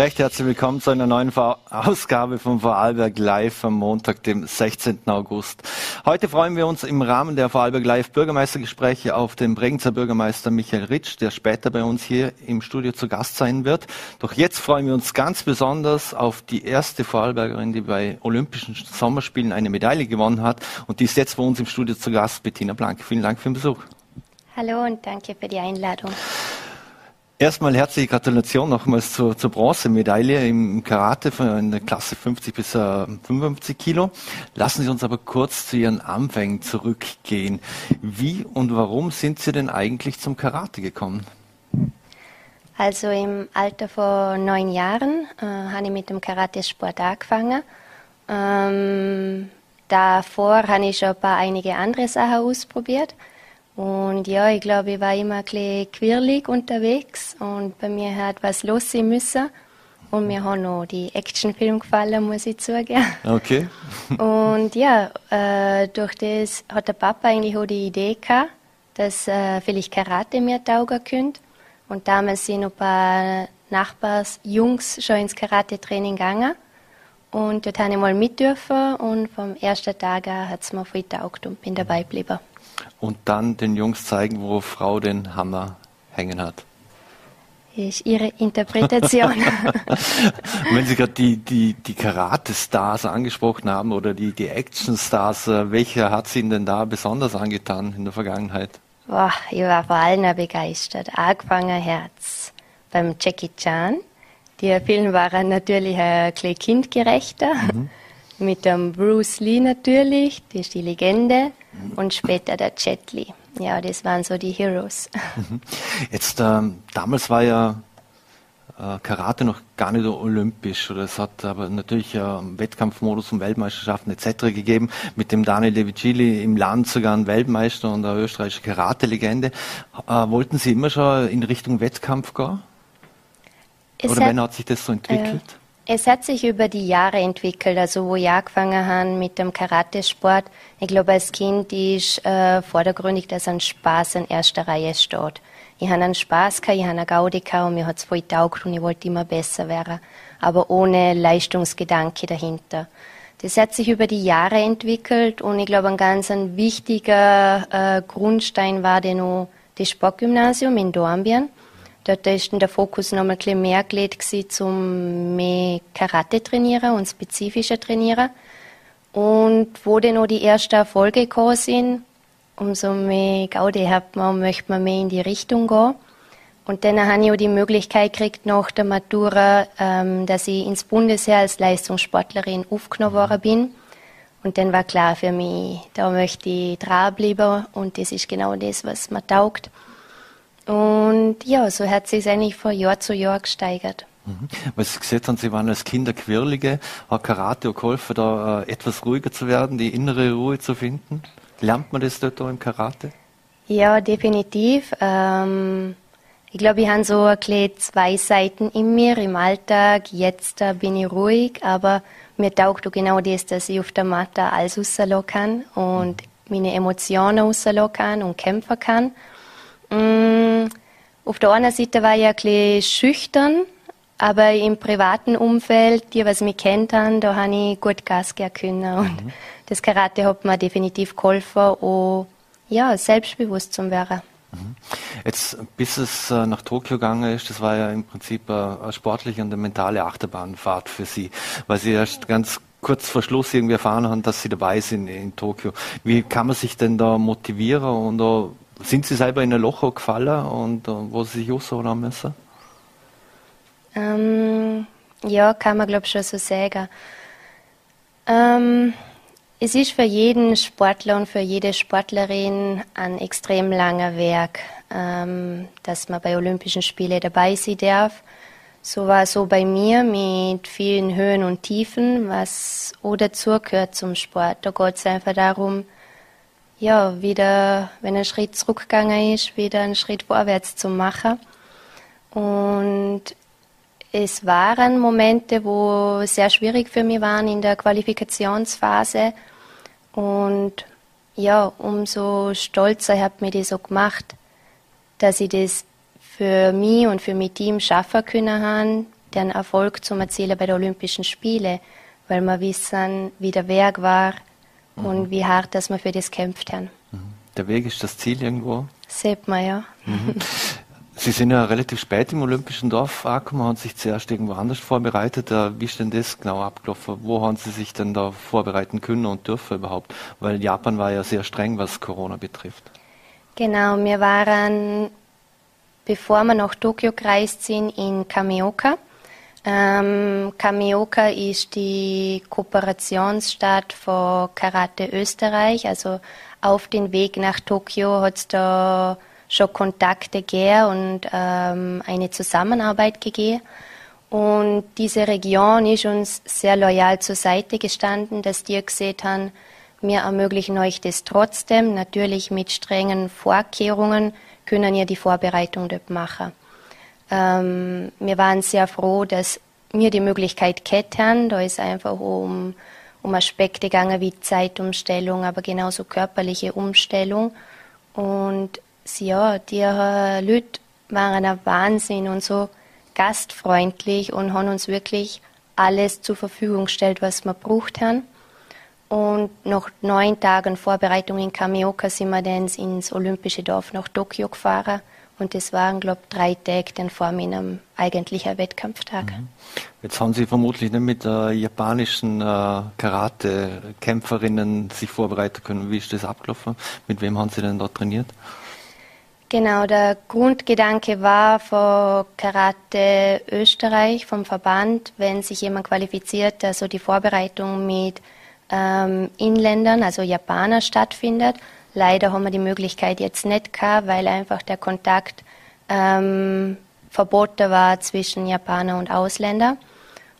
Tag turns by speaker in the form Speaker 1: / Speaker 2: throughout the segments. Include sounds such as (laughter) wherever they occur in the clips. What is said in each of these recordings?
Speaker 1: Recht herzlich willkommen zu einer neuen Ausgabe von Vorarlberg Live am Montag, dem 16. August. Heute freuen wir uns im Rahmen der Vorarlberg Live Bürgermeistergespräche auf den Bregenzer Bürgermeister Michael Ritsch, der später bei uns hier im Studio zu Gast sein wird. Doch jetzt freuen wir uns ganz besonders auf die erste Vorarlbergerin, die bei Olympischen Sommerspielen eine Medaille gewonnen hat. Und die ist jetzt bei uns im Studio zu Gast, Bettina Blank. Vielen Dank für den Besuch.
Speaker 2: Hallo und danke für die Einladung.
Speaker 1: Erstmal herzliche Gratulation nochmals zur, zur Bronzemedaille im Karate von der Klasse 50 bis 55 Kilo. Lassen Sie uns aber kurz zu Ihren Anfängen zurückgehen. Wie und warum sind Sie denn eigentlich zum Karate gekommen?
Speaker 2: Also im Alter von neun Jahren äh, habe ich mit dem Karate-Sport angefangen. Ähm, davor habe ich schon ein paar einige andere Sachen ausprobiert. Und ja, ich glaube, ich war immer ein bisschen quirlig unterwegs und bei mir hat was los sein müssen. Und mir haben noch die Actionfilme gefallen, muss ich zugeben.
Speaker 1: Okay. (laughs)
Speaker 2: und ja, äh, durch das hat der Papa eigentlich auch die Idee gehabt, dass äh, vielleicht Karate mir taugen könnte. Und damals sind ein paar Nachbarsjungs schon ins Karate-Training gegangen. Und dort habe ich mal mit dürfen und vom ersten Tag an hat es mir viel taugt und bin dabei geblieben
Speaker 1: und dann den Jungs zeigen, wo Frau den Hammer hängen hat.
Speaker 2: Ist Ihre Interpretation. (laughs)
Speaker 1: Wenn Sie gerade die, die, die Karate-Stars angesprochen haben oder die, die Action-Stars, äh, welcher hat Sie Ihnen denn da besonders angetan in der Vergangenheit?
Speaker 2: Boah, ich war vor allem begeistert. Angefangen Herz beim Jackie Chan. Die Film war natürlich ein bisschen kindgerechter. Mhm. Mit dem Bruce Lee natürlich, die ist die Legende und später der Jet Li. Ja, das waren so die Heroes.
Speaker 1: Mhm. Jetzt, ähm, damals war ja äh, Karate noch gar nicht olympisch oder es hat aber natürlich äh, Wettkampfmodus und Weltmeisterschaften etc. gegeben. Mit dem Daniel De Vicili im Land sogar ein Weltmeister und eine österreichische Karate-Legende. Äh, wollten Sie immer schon in Richtung Wettkampf gehen? Es oder hat, wann hat sich das so entwickelt?
Speaker 2: Es hat sich über die Jahre entwickelt, also wo ich angefangen habe mit dem Karatesport. Ich glaube, als Kind ist äh, vordergründig, dass ein Spaß in erster Reihe steht. Ich habe einen Spaß gehabt, ich habe eine Gaudi gehabt und mir hat es voll getaugt und ich wollte immer besser werden, aber ohne Leistungsgedanke dahinter. Das hat sich über die Jahre entwickelt und ich glaube, ein ganz ein wichtiger äh, Grundstein war dann auch das Sportgymnasium in Dornbirn Dort ist der Fokus noch ein bisschen mehr gelegt zum mehr Karate trainieren und spezifischer trainieren. Und wo dann noch die ersten Erfolge gekommen sind, umso mehr Gaudi hat man, möchte man mehr in die Richtung gehen. Und dann habe ich auch die Möglichkeit gekriegt, nach der Matura, ähm, dass ich ins Bundesheer als Leistungssportlerin aufgenommen worden bin. Und dann war klar für mich, da möchte ich dranbleiben und das ist genau das, was mir taugt. Und ja, so hat sich eigentlich von Jahr zu Jahr gesteigert.
Speaker 1: Mhm. Weil Sie gesagt haben, Sie waren als Kinder Quirlige. Hat Karate auch geholfen, da äh, etwas ruhiger zu werden, die innere Ruhe zu finden? Lernt man das dort auch im Karate?
Speaker 2: Ja, definitiv. Ähm, ich glaube, ich habe so ein zwei Seiten in mir im Alltag. Jetzt äh, bin ich ruhig, aber mir taugt auch genau das, dass ich auf der Matte alles rauslassen kann und meine Emotionen rauslassen kann und kämpfen kann. Mm, auf der einen Seite war ich ein bisschen schüchtern, aber im privaten Umfeld, die, was mich kennt haben, da habe ich gut Gas geben können. Und mhm. das Karate hat mir definitiv geholfen, auch ja, selbstbewusst zu werden.
Speaker 1: Mhm. Jetzt, bis es äh, nach Tokio gegangen ist, das war ja im Prinzip äh, eine sportliche und eine mentale Achterbahnfahrt für Sie, weil Sie erst ganz kurz vor Schluss irgendwie erfahren haben, dass Sie dabei sind in Tokio. Wie kann man sich denn da motivieren und da sind Sie selber in ein Loch gefallen und uh, wo Sie sich aussuchen müssen?
Speaker 2: Ähm, ja, kann man glaube ich schon so sagen. Ähm, es ist für jeden Sportler und für jede Sportlerin ein extrem langer Weg, ähm, dass man bei Olympischen Spielen dabei sein darf. So war es so bei mir mit vielen Höhen und Tiefen, was auch dazugehört zum Sport. Da geht es einfach darum, ja, wieder, wenn ein Schritt zurückgegangen ist, wieder einen Schritt vorwärts zu machen. Und es waren Momente, wo sehr schwierig für mich waren in der Qualifikationsphase. Und ja, umso stolzer hat mir das so gemacht, dass ich das für mich und für mein Team schaffen können haben, den Erfolg zu erzielen bei den Olympischen Spielen, weil wir wissen, wie der Weg war mhm. und wie hart dass wir für das kämpft haben. Mhm.
Speaker 1: Der Weg ist das Ziel irgendwo?
Speaker 2: Sieht man, ja. Mhm.
Speaker 1: Sie sind ja relativ spät im Olympischen Dorf angekommen, haben sich zuerst irgendwo anders vorbereitet. Äh, wie ist denn das genau abgelaufen? Wo haben Sie sich denn da vorbereiten können und dürfen überhaupt? Weil Japan war ja sehr streng, was Corona betrifft.
Speaker 2: Genau, wir waren, bevor wir nach Tokio gereist sind, in Kamioka. Ähm, Kamioka ist die Kooperationsstadt von Karate Österreich. Also auf den Weg nach Tokio hat es da schon Kontakte gegeben und ähm, eine Zusammenarbeit gegeben. Und diese Region ist uns sehr loyal zur Seite gestanden, dass die gesehen haben, wir ermöglichen euch das trotzdem, natürlich mit strengen Vorkehrungen können ihr die Vorbereitung dort machen. Ähm, wir waren sehr froh, dass wir die Möglichkeit kennen. Da ist einfach um, um Aspekte gegangen wie Zeitumstellung, aber genauso körperliche Umstellung. Und ja, die äh, Leute waren ein Wahnsinn und so gastfreundlich und haben uns wirklich alles zur Verfügung gestellt, was wir braucht haben. Und nach neun Tagen Vorbereitung in Kamioka sind wir dann ins Olympische Dorf nach Tokio gefahren. Und das waren, glaube ich, drei Tage dann vor meinem eigentlichen Wettkampftag. Mhm.
Speaker 1: Jetzt haben Sie vermutlich nicht mit äh, japanischen äh, Karate-Kämpferinnen sich vorbereiten können. Wie ist das abgelaufen? Mit wem haben Sie denn dort trainiert?
Speaker 2: Genau, der Grundgedanke war von Karate Österreich, vom Verband, wenn sich jemand qualifiziert, also die Vorbereitung mit ähm, Inländern, also Japaner stattfindet. Leider haben wir die Möglichkeit jetzt nicht gehabt, weil einfach der Kontakt ähm, verboten war zwischen Japaner und Ausländer.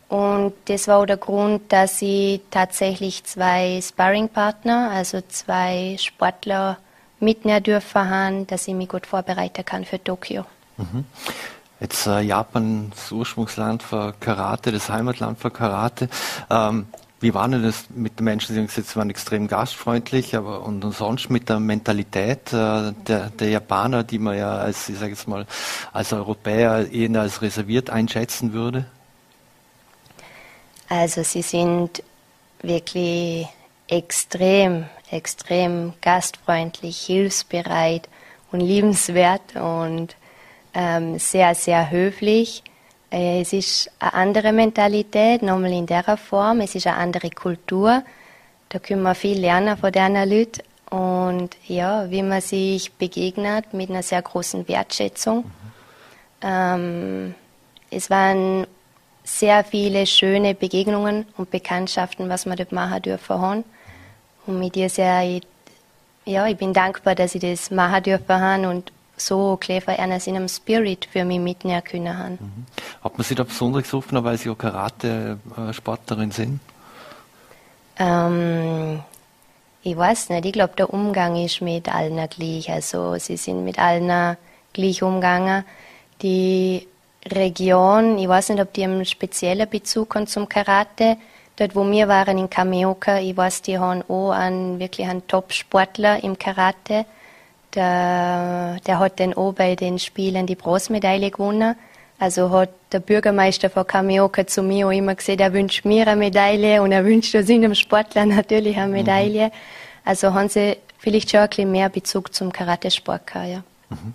Speaker 2: Und das war auch der Grund, dass ich tatsächlich zwei Sparringpartner, also zwei Sportler, mitnehmen dürfen haben, dass ich mich gut vorbereiten kann für Tokio. Mhm.
Speaker 1: Jetzt äh, Japan, das Ursprungsland für Karate, das Heimatland für Karate. Ähm, wie war denn das mit den Menschen? Sie gesagt, waren extrem gastfreundlich, aber und, sonst mit der Mentalität äh, der, der Japaner, die man ja als, ich sage jetzt mal, als Europäer eher als reserviert einschätzen würde?
Speaker 2: Also sie sind wirklich extrem, extrem gastfreundlich, hilfsbereit und liebenswert und ähm, sehr, sehr höflich. Äh, es ist eine andere Mentalität, nochmal in der Form. Es ist eine andere Kultur. Da können wir viel lernen von diesen Leuten. Und ja, wie man sich begegnet mit einer sehr großen Wertschätzung. Mhm. Ähm, es waren sehr viele schöne Begegnungen und Bekanntschaften, was wir dort machen dürfen haben. Und mit dir sehr, ja, ich bin dankbar, dass ich das machen dürfen haben und so clever einer in einem Spirit für mich mitnehmen können haben. Mhm.
Speaker 1: Hat man Sie da besonders getroffen, weil Sie auch Karate-Sportlerin sind?
Speaker 2: Ähm, ich weiß nicht, ich glaube, der Umgang ist mit allen gleich. Also sie sind mit allen gleich umgegangen. Die Region, ich weiß nicht, ob die einen speziellen Bezug haben zum Karate, Dort, wo wir waren in Kameoka, ich weiß, die haben auch einen, wirklich einen Top-Sportler im Karate. Der, der hat dann auch bei den Spielen die Bronzemedaille gewonnen. Also hat der Bürgermeister von Kameoka zu mir auch immer gesagt, er wünscht mir eine Medaille und er wünscht uns einem Sportler (laughs) natürlich eine mhm. Medaille. Mhm. Also haben sie vielleicht schon ein bisschen mehr Bezug zum Karatesport gehabt, ja. Mhm.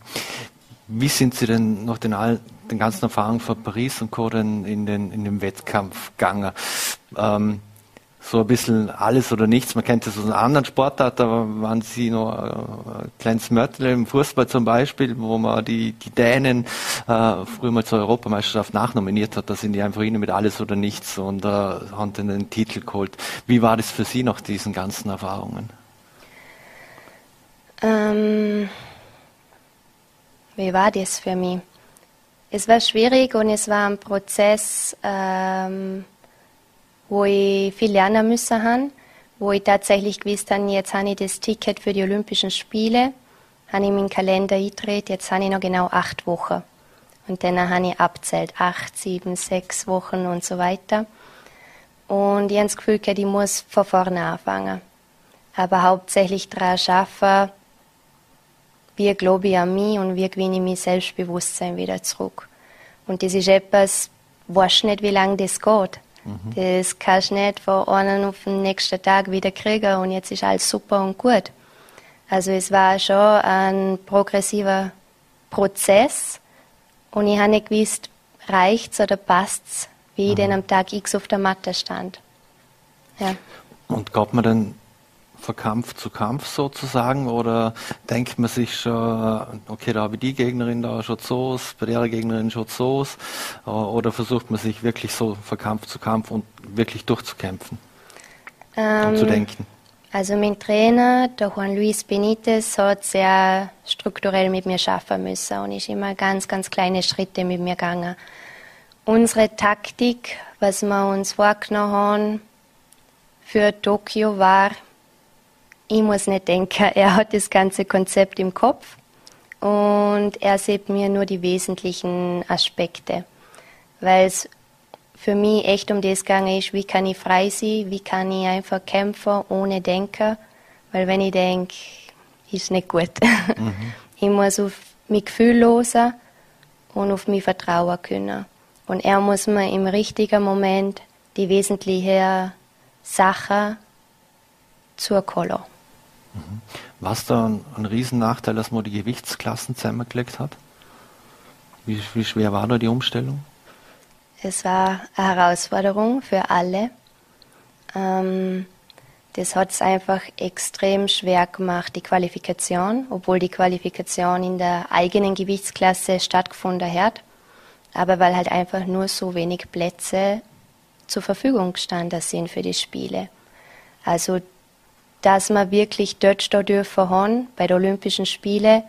Speaker 1: Wie sind Sie denn nach den, den ganzen Erfahrungen von Paris und Co. in den, in den Wettkampf gegangen? Ähm, so ein bisschen alles oder nichts. Man kennt das aus einer anderen Sportart, da waren sie noch äh, ein kleines Mörtel im Fußball zum Beispiel, wo man die, die Dänen äh, früher mal zur Europameisterschaft nachnominiert hat. Da sind die einfach hin mit alles oder nichts und äh, haben dann den Titel geholt. Wie war das für Sie nach diesen ganzen Erfahrungen?
Speaker 2: Ähm wie war das für mich? Es war schwierig und es war ein Prozess, ähm, wo ich viel lernen müssen habe, wo ich tatsächlich gewusst habe, jetzt habe ich das Ticket für die Olympischen Spiele, habe ich meinen Kalender eingetreten, jetzt habe ich noch genau acht Wochen. Und dann habe ich abzählt, acht, sieben, sechs Wochen und so weiter. Und ich habe das Gefühl, ich muss von vorne anfangen. Aber hauptsächlich daran arbeiten, wie glaube ich an mich und wie gewinne ich mein Selbstbewusstsein wieder zurück. Und das ist etwas, weißt nicht, wie lange das geht. Mhm. Das kannst du nicht von einem auf den nächsten Tag wieder kriegen und jetzt ist alles super und gut. Also es war schon ein progressiver Prozess und ich habe nicht gewusst, reicht's oder passt's, wie ich mhm. denn am Tag X auf der Matte stand.
Speaker 1: Ja. Und gab man dann von Kampf zu Kampf sozusagen oder denkt man sich schon, okay, da habe ich die Gegnerin da schon so, bei der Gegnerin schon so oder versucht man sich wirklich so von Kampf zu Kampf und wirklich durchzukämpfen ähm, und zu denken?
Speaker 2: Also mein Trainer, der Juan Luis Benitez, hat sehr strukturell mit mir schaffen müssen und ist immer ganz, ganz kleine Schritte mit mir gegangen. Unsere Taktik, was wir uns vorgenommen haben für Tokio war, ich muss nicht denken, er hat das ganze Konzept im Kopf und er sieht mir nur die wesentlichen Aspekte, weil es für mich echt um das gegangen ist, wie kann ich frei sein, wie kann ich einfach kämpfen ohne Denken, weil wenn ich denke, ist nicht gut. (laughs) Mhm. Ich muss auf mein Gefühl losen und auf mich vertrauen können. Und er muss mir im richtigen Moment die wesentlichen Sachen zukommen.
Speaker 1: Mhm. War es da ein, ein Riesennachteil, dass man die Gewichtsklassen zusammengelegt hat? Wie, wie schwer war da die Umstellung?
Speaker 2: Es war eine Herausforderung für alle. Ähm, das hat es einfach extrem schwer gemacht, die Qualifikation, obwohl die Qualifikation in der eigenen Gewichtsklasse stattgefunden hat. Aber weil halt einfach nur so wenig Plätze zur Verfügung gestanden sind für die Spiele. Also dass wir wirklich dort stehen dürfen haben, bei den Olympischen Spielen,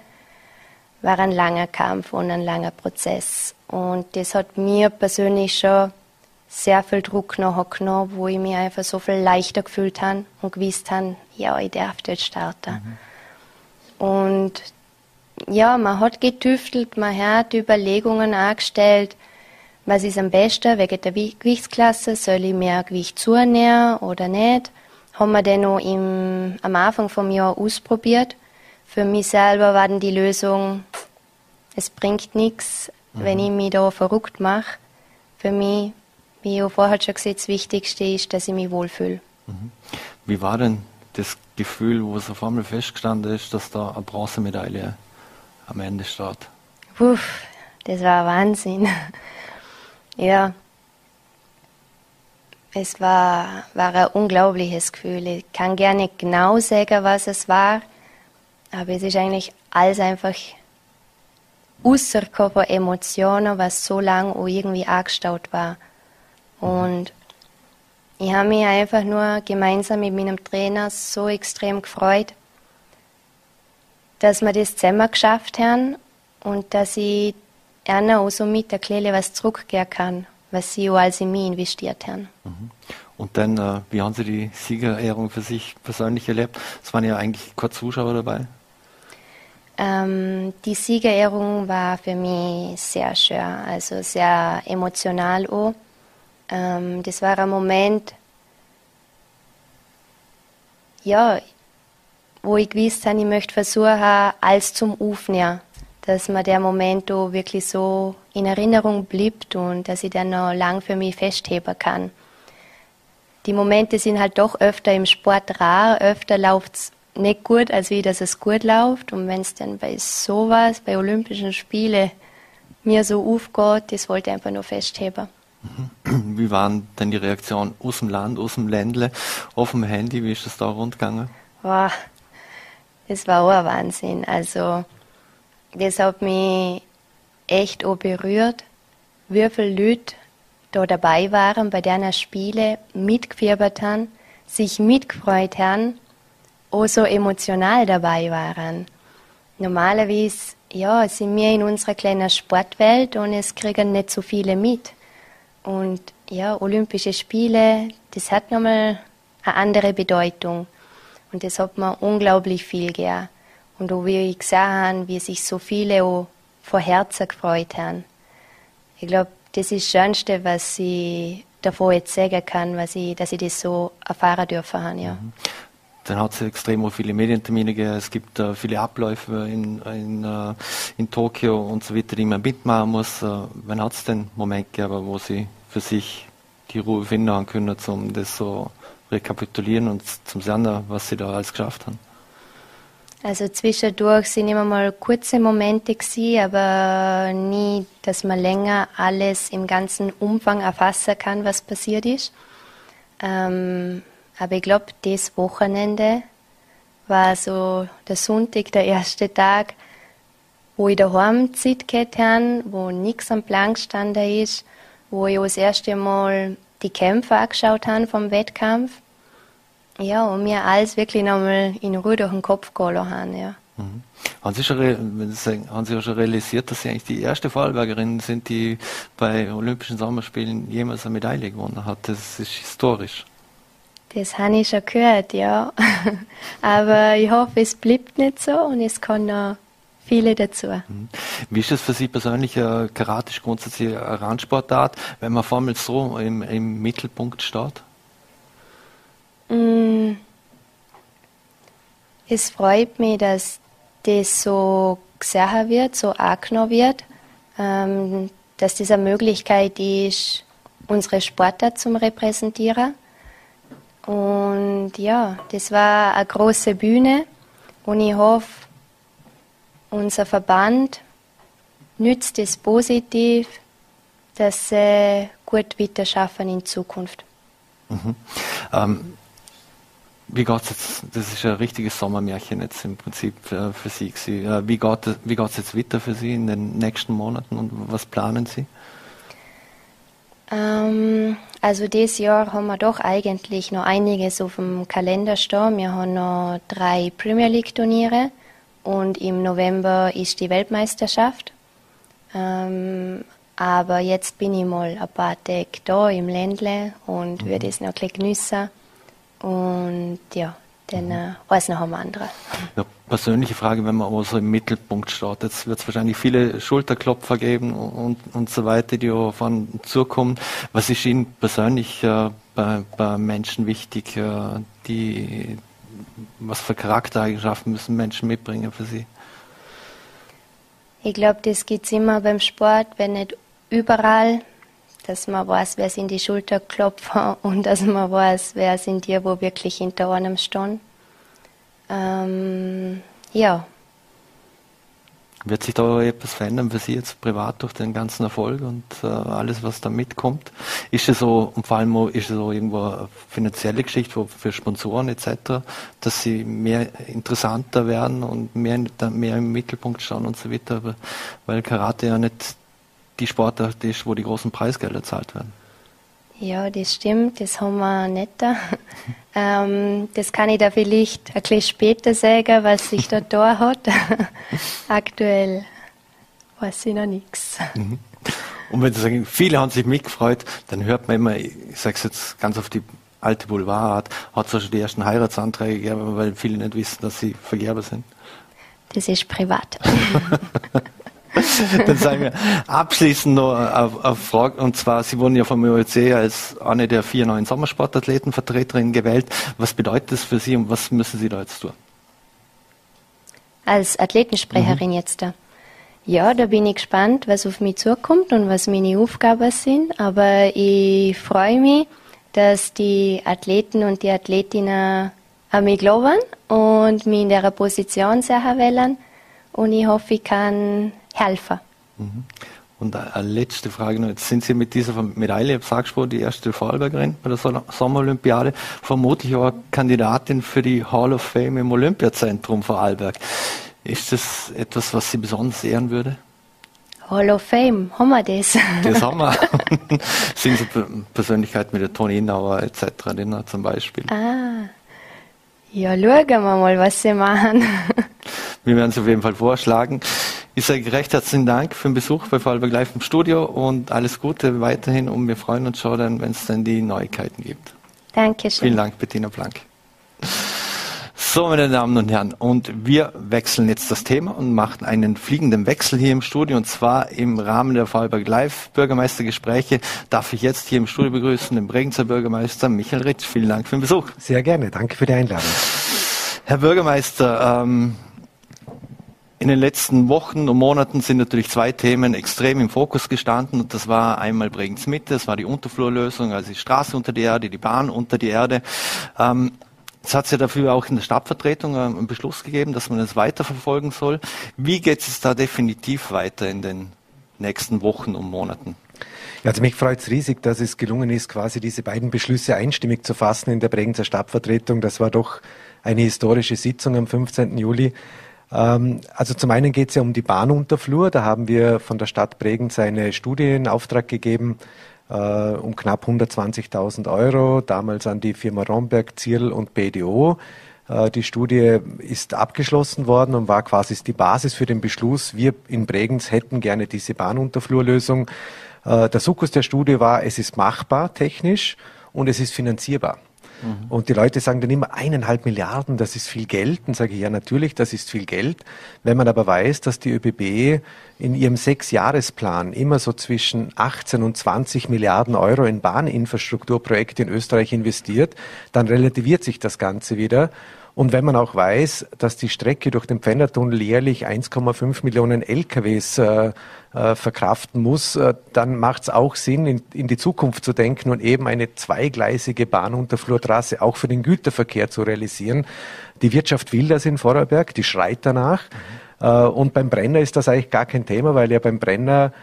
Speaker 2: war ein langer Kampf und ein langer Prozess. Und das hat mir persönlich schon sehr viel Druck genommen, wo ich mich einfach so viel leichter gefühlt habe und gewusst habe, ja, ich darf dort starten. Mhm. Und ja, man hat getüftelt, man hat Überlegungen angestellt, was ist am besten wegen der Gewichtsklasse, soll ich mehr Gewicht zunehmen oder nicht haben wir den noch im, am Anfang vom Jahr ausprobiert. Für mich selber war dann die Lösung, es bringt nichts, mhm. wenn ich mich da verrückt mache. Für mich, wie ich vorher schon gesagt das Wichtigste ist, dass ich mich wohlfühle.
Speaker 1: Mhm. Wie war denn das Gefühl, wo es auf einmal festgestanden ist, dass da eine Bronzemedaille am Ende steht?
Speaker 2: Puh, das war Wahnsinn. (laughs) ja, es war, war ein unglaubliches Gefühl. Ich kann gerne genau sagen, was es war, aber es ist eigentlich alles einfach rausgekommen Emotionen, was so lange auch irgendwie angestaut war. Und ich habe mich einfach nur gemeinsam mit meinem Trainer so extrem gefreut, dass wir das zusammen geschafft haben und dass ich einer auch so mit der Kleine was zurückgehen kann was Sie auch als in mich investiert haben. Mhm.
Speaker 1: Und dann, äh, wie haben Sie die Siegerehrung für sich persönlich erlebt? Es waren ja eigentlich kurz Zuschauer dabei.
Speaker 2: Ähm, die Siegerehrung war für mich sehr schön, also sehr emotional auch. Ähm, das war ein Moment, ja, wo ich gewusst habe, ich möchte versuchen, alles zum Aufnehmen dass mir der Moment wirklich so in Erinnerung bleibt und dass ich dann noch lang für mich festheben kann. Die Momente sind halt doch öfter im Sport rar, öfter läuft es nicht gut, als wie dass es gut läuft. Und wenn es dann bei sowas, bei Olympischen Spielen, mir so aufgeht, das wollte ich einfach nur festheben.
Speaker 1: Mhm. (clears throat) Wie waren denn die Reaktionen aus dem Land, aus dem Ländle, auf dem Handy? Wie ist das da rundgegangen?
Speaker 2: Wow, das war auch ein Wahnsinn. Also das hat mich echt auch berührt, wie viele Leute da dabei waren bei deiner Spiele, mitgefiebert haben, sich mitgefreut haben, auch so emotional dabei waren. Normalerweise, ja, sind wir in unserer kleinen Sportwelt und es kriegen nicht so viele mit. Und ja, Olympische Spiele, das hat nochmal eine andere Bedeutung. Und das hat mir unglaublich viel gegeben. Und auch wie ich gesehen habe, wie sich so viele auch von Herzen gefreut haben. Ich glaube, das ist das Schönste, was ich davor jetzt sagen kann, was ich, dass ich das so erfahren dürfen habe. Ja. Mhm.
Speaker 1: dann hat es extrem viele Medientermine gegeben, es gibt äh, viele Abläufe in, in, äh, in Tokio und so weiter, die man mitmachen muss. Äh, wann hat es denn Moment gegeben, wo Sie für sich die Ruhe finden können, um das so rekapitulieren und zum Sehen, was Sie da alles geschafft haben?
Speaker 2: Also zwischendurch sind immer mal kurze Momente gewesen, aber nie, dass man länger alles im ganzen Umfang erfassen kann, was passiert ist. Ähm, aber ich glaube, das Wochenende war so der Sonntag, der erste Tag, wo ich daheim Zeit gehabt habe, wo nichts am Plan gestanden ist, wo ich das erste Mal die Kämpfe angeschaut habe vom Wettkampf. Ja, und mir alles wirklich nochmal in Ruhe durch den Kopf gehen haben, ja.
Speaker 1: Mhm. Haben Sie, schon, haben Sie schon realisiert, dass Sie eigentlich die erste Vorarlbergerin sind, die bei Olympischen Sommerspielen jemals eine Medaille gewonnen hat? Das ist historisch.
Speaker 2: Das habe ich schon gehört, ja. (laughs) Aber ich hoffe, es bleibt nicht so und es kommen noch viele dazu. Mhm.
Speaker 1: Wie ist das für Sie persönlich? Äh, Karate ist grundsätzlich eine Randsportart, wenn man vor allem so im, im Mittelpunkt steht?
Speaker 2: Mm. Es freut mich, dass das so gesehen wird, so angenommen wird, ähm, dass das eine Möglichkeit ist, unsere Sportart zu repräsentieren. Und ja, das war eine große Bühne und ich hoffe, unser Verband nützt es positiv, dass sie gut weiter schaffen in Zukunft.
Speaker 1: Mhm. Ähm, wie geht's jetzt, das ist ein richtiges Sommermärchen jetzt im Prinzip für, für Sie. Äh, wie geht, wie geht's jetzt weiter für Sie in den nächsten Monaten und was planen Sie?
Speaker 2: Ähm, also dieses Jahr haben wir doch eigentlich noch einiges auf dem Kalender stehen. Wir haben noch drei Premier League Turniere und im November ist die Weltmeisterschaft. Ähm, aber jetzt bin ich mal ein paar Tage da im Ländle und mhm. würde es noch ein bisschen geniessen. Und ja, dann äh, weiß noch ein anderer.
Speaker 1: Ja, persönliche Frage, wenn man aber so im Mittelpunkt steht. Jetzt wird es wahrscheinlich viele Schulterklopfer geben und, und so weiter, die auf einen zukommen. Was ist Ihnen persönlich äh, bei, bei, Menschen wichtig? Äh, die, was für Charaktereigenschaften müssen Menschen mitbringen für Sie?
Speaker 2: Ich glaube, das gibt es immer beim Sport, wenn nicht überall dass man weiß, wer sind die Schulterklopfer (laughs) und dass man weiß, wer sind die, wo wirklich hinter einem stehen. Ähm, ja.
Speaker 1: Wird sich da etwas verändern für Sie jetzt privat durch den ganzen Erfolg und äh, alles, was da mitkommt? Ist es so, und vor allem ist es so irgendwo eine finanzielle Geschichte für Sponsoren etc., dass sie mehr interessanter werden und mehr, mehr im Mittelpunkt stehen und so weiter, weil Karate ja nicht die Sportart ist, wo die großen Preisgelder zahlt werden.
Speaker 2: Ja, das stimmt, das haben wir nicht da. (laughs) ähm, das kann ich da vielleicht ein bisschen später sagen, was sich da (laughs) da hat. (laughs) Aktuell weiß ich noch nichts. Mhm.
Speaker 1: Und wenn Sie sagen, viele haben sich mitgefreut, dann hört man immer, ich sage es jetzt ganz auf die alte Boulevard, hat es schon die ersten Heiratsanträge gegeben, weil viele nicht wissen, dass sie Vergerber sind.
Speaker 2: Das ist privat. (laughs)
Speaker 1: Dann sagen wir abschließend noch eine, eine, Frage, und zwar, Sie wurden ja vom OEC als eine der vier neuen Sommersportathletenvertreterinnen gewählt. Was bedeutet das für Sie und was müssen Sie da jetzt tun?
Speaker 2: Als Athletensprecherin mhm. jetzt da. Ja, da bin ich gespannt, was auf mich zukommt und was meine Aufgaben sind. Aber ich freue mich, dass die Athleten und die Athletinnen an mich glauben und mich in der Position sehr wählen. Und ich hoffe, ich kann helfen.
Speaker 1: Mhm. Und eine letzte Frage noch. Jetzt sind Sie mit dieser Medaille, ich habe schon, die erste Vorarlbergerin bei der Sommerolympiade, vermutlich auch Kandidatin für die Hall of Fame im Olympiazentrum Vorarlberg. Ist das etwas, was Sie besonders ehren würde?
Speaker 2: Hall of Fame, haben wir das?
Speaker 1: Das haben wir. (laughs) sind Sie Persönlichkeit mit der Toni Inauer etc. zum Beispiel?
Speaker 2: Ah, ja, schauen wir mal, was Sie machen.
Speaker 1: wir werden es auf jeden Fall vorschlagen. Ich sage recht herzlichen Dank für den Besuch bei Vorarlberg Live im Studio und alles Gute weiterhin und wir freuen uns schon dann, wenn es dann die Neuigkeiten gibt.
Speaker 2: Dankeschön.
Speaker 1: Vielen Dank, Bettina Blank. So, meine Damen und Herren, und wir wechseln jetzt das Thema und machen einen fliegenden Wechsel hier im Studio und zwar im Rahmen der Vorarlberg Live Bürgermeistergespräche darf ich jetzt hier im Studio begrüßen den Bregenzer Bürgermeister Michael Ritsch. Vielen Dank für den Besuch.
Speaker 3: Sehr gerne, danke für die Einladung.
Speaker 1: Herr Bürgermeister, ähm, in den letzten Wochen und Monaten sind natürlich zwei Themen extrem im Fokus gestanden. Und das war einmal Bregenz Mitte, das war die Unterflurlösung, also die Straße unter die Erde, die Bahn unter die Erde. Ähm, es hat ja dafür auch in der Stadtvertretung äh, einen Beschluss gegeben, dass man es weiterverfolgen soll. Wie geht es da definitiv weiter in den nächsten Wochen und Monaten?
Speaker 3: Ja, also mich freut es riesig, dass es gelungen ist, quasi diese beiden Beschlüsse einstimmig zu fassen in der Bregenzer Stadtvertretung. Das war doch eine historische Sitzung am 15. Juli. Ähm, also zum einen geht es ja um die Bahnunterflur. Da haben wir von der Stadt Bregenz eine Studie in Auftrag gegeben äh, um knapp 120.000 Euro, damals an die Firma Romberg, Zierl und BDO. Äh, die Studie ist abgeschlossen worden und war quasi die Basis für den Beschluss. Wir in Bregenz hätten gerne diese Bahnunterflurlösung. Äh, der Sukkus der Studie war, es ist machbar technisch und es ist finanzierbar. Mhm. Und die Leute sagen dann immer, eineinhalb Milliarden, das ist viel Geld. Dann sage ich, ja natürlich, das ist viel Geld. Wenn man aber weiß, dass die ÖBB in ihrem Sechsjahresplan immer so zwischen 18 und 20 Milliarden Euro in Bahninfrastrukturprojekte in Österreich investiert, dann relativiert sich das Ganze wieder. Und wenn man auch weiß, dass die Strecke durch den Pfändertunnel jährlich 1,5 Millionen LKWs äh, äh, verkraften muss, äh, dann macht es auch Sinn, in, in, die Zukunft zu denken und eben eine zweigleisige Bahnunterflurtrasse auch für den Güterverkehr zu realisieren. Die Wirtschaft will das in Vorarlberg, die schreit danach. Mhm. Und beim Brenner ist das eigentlich gar kein Thema, weil ja beim Brenner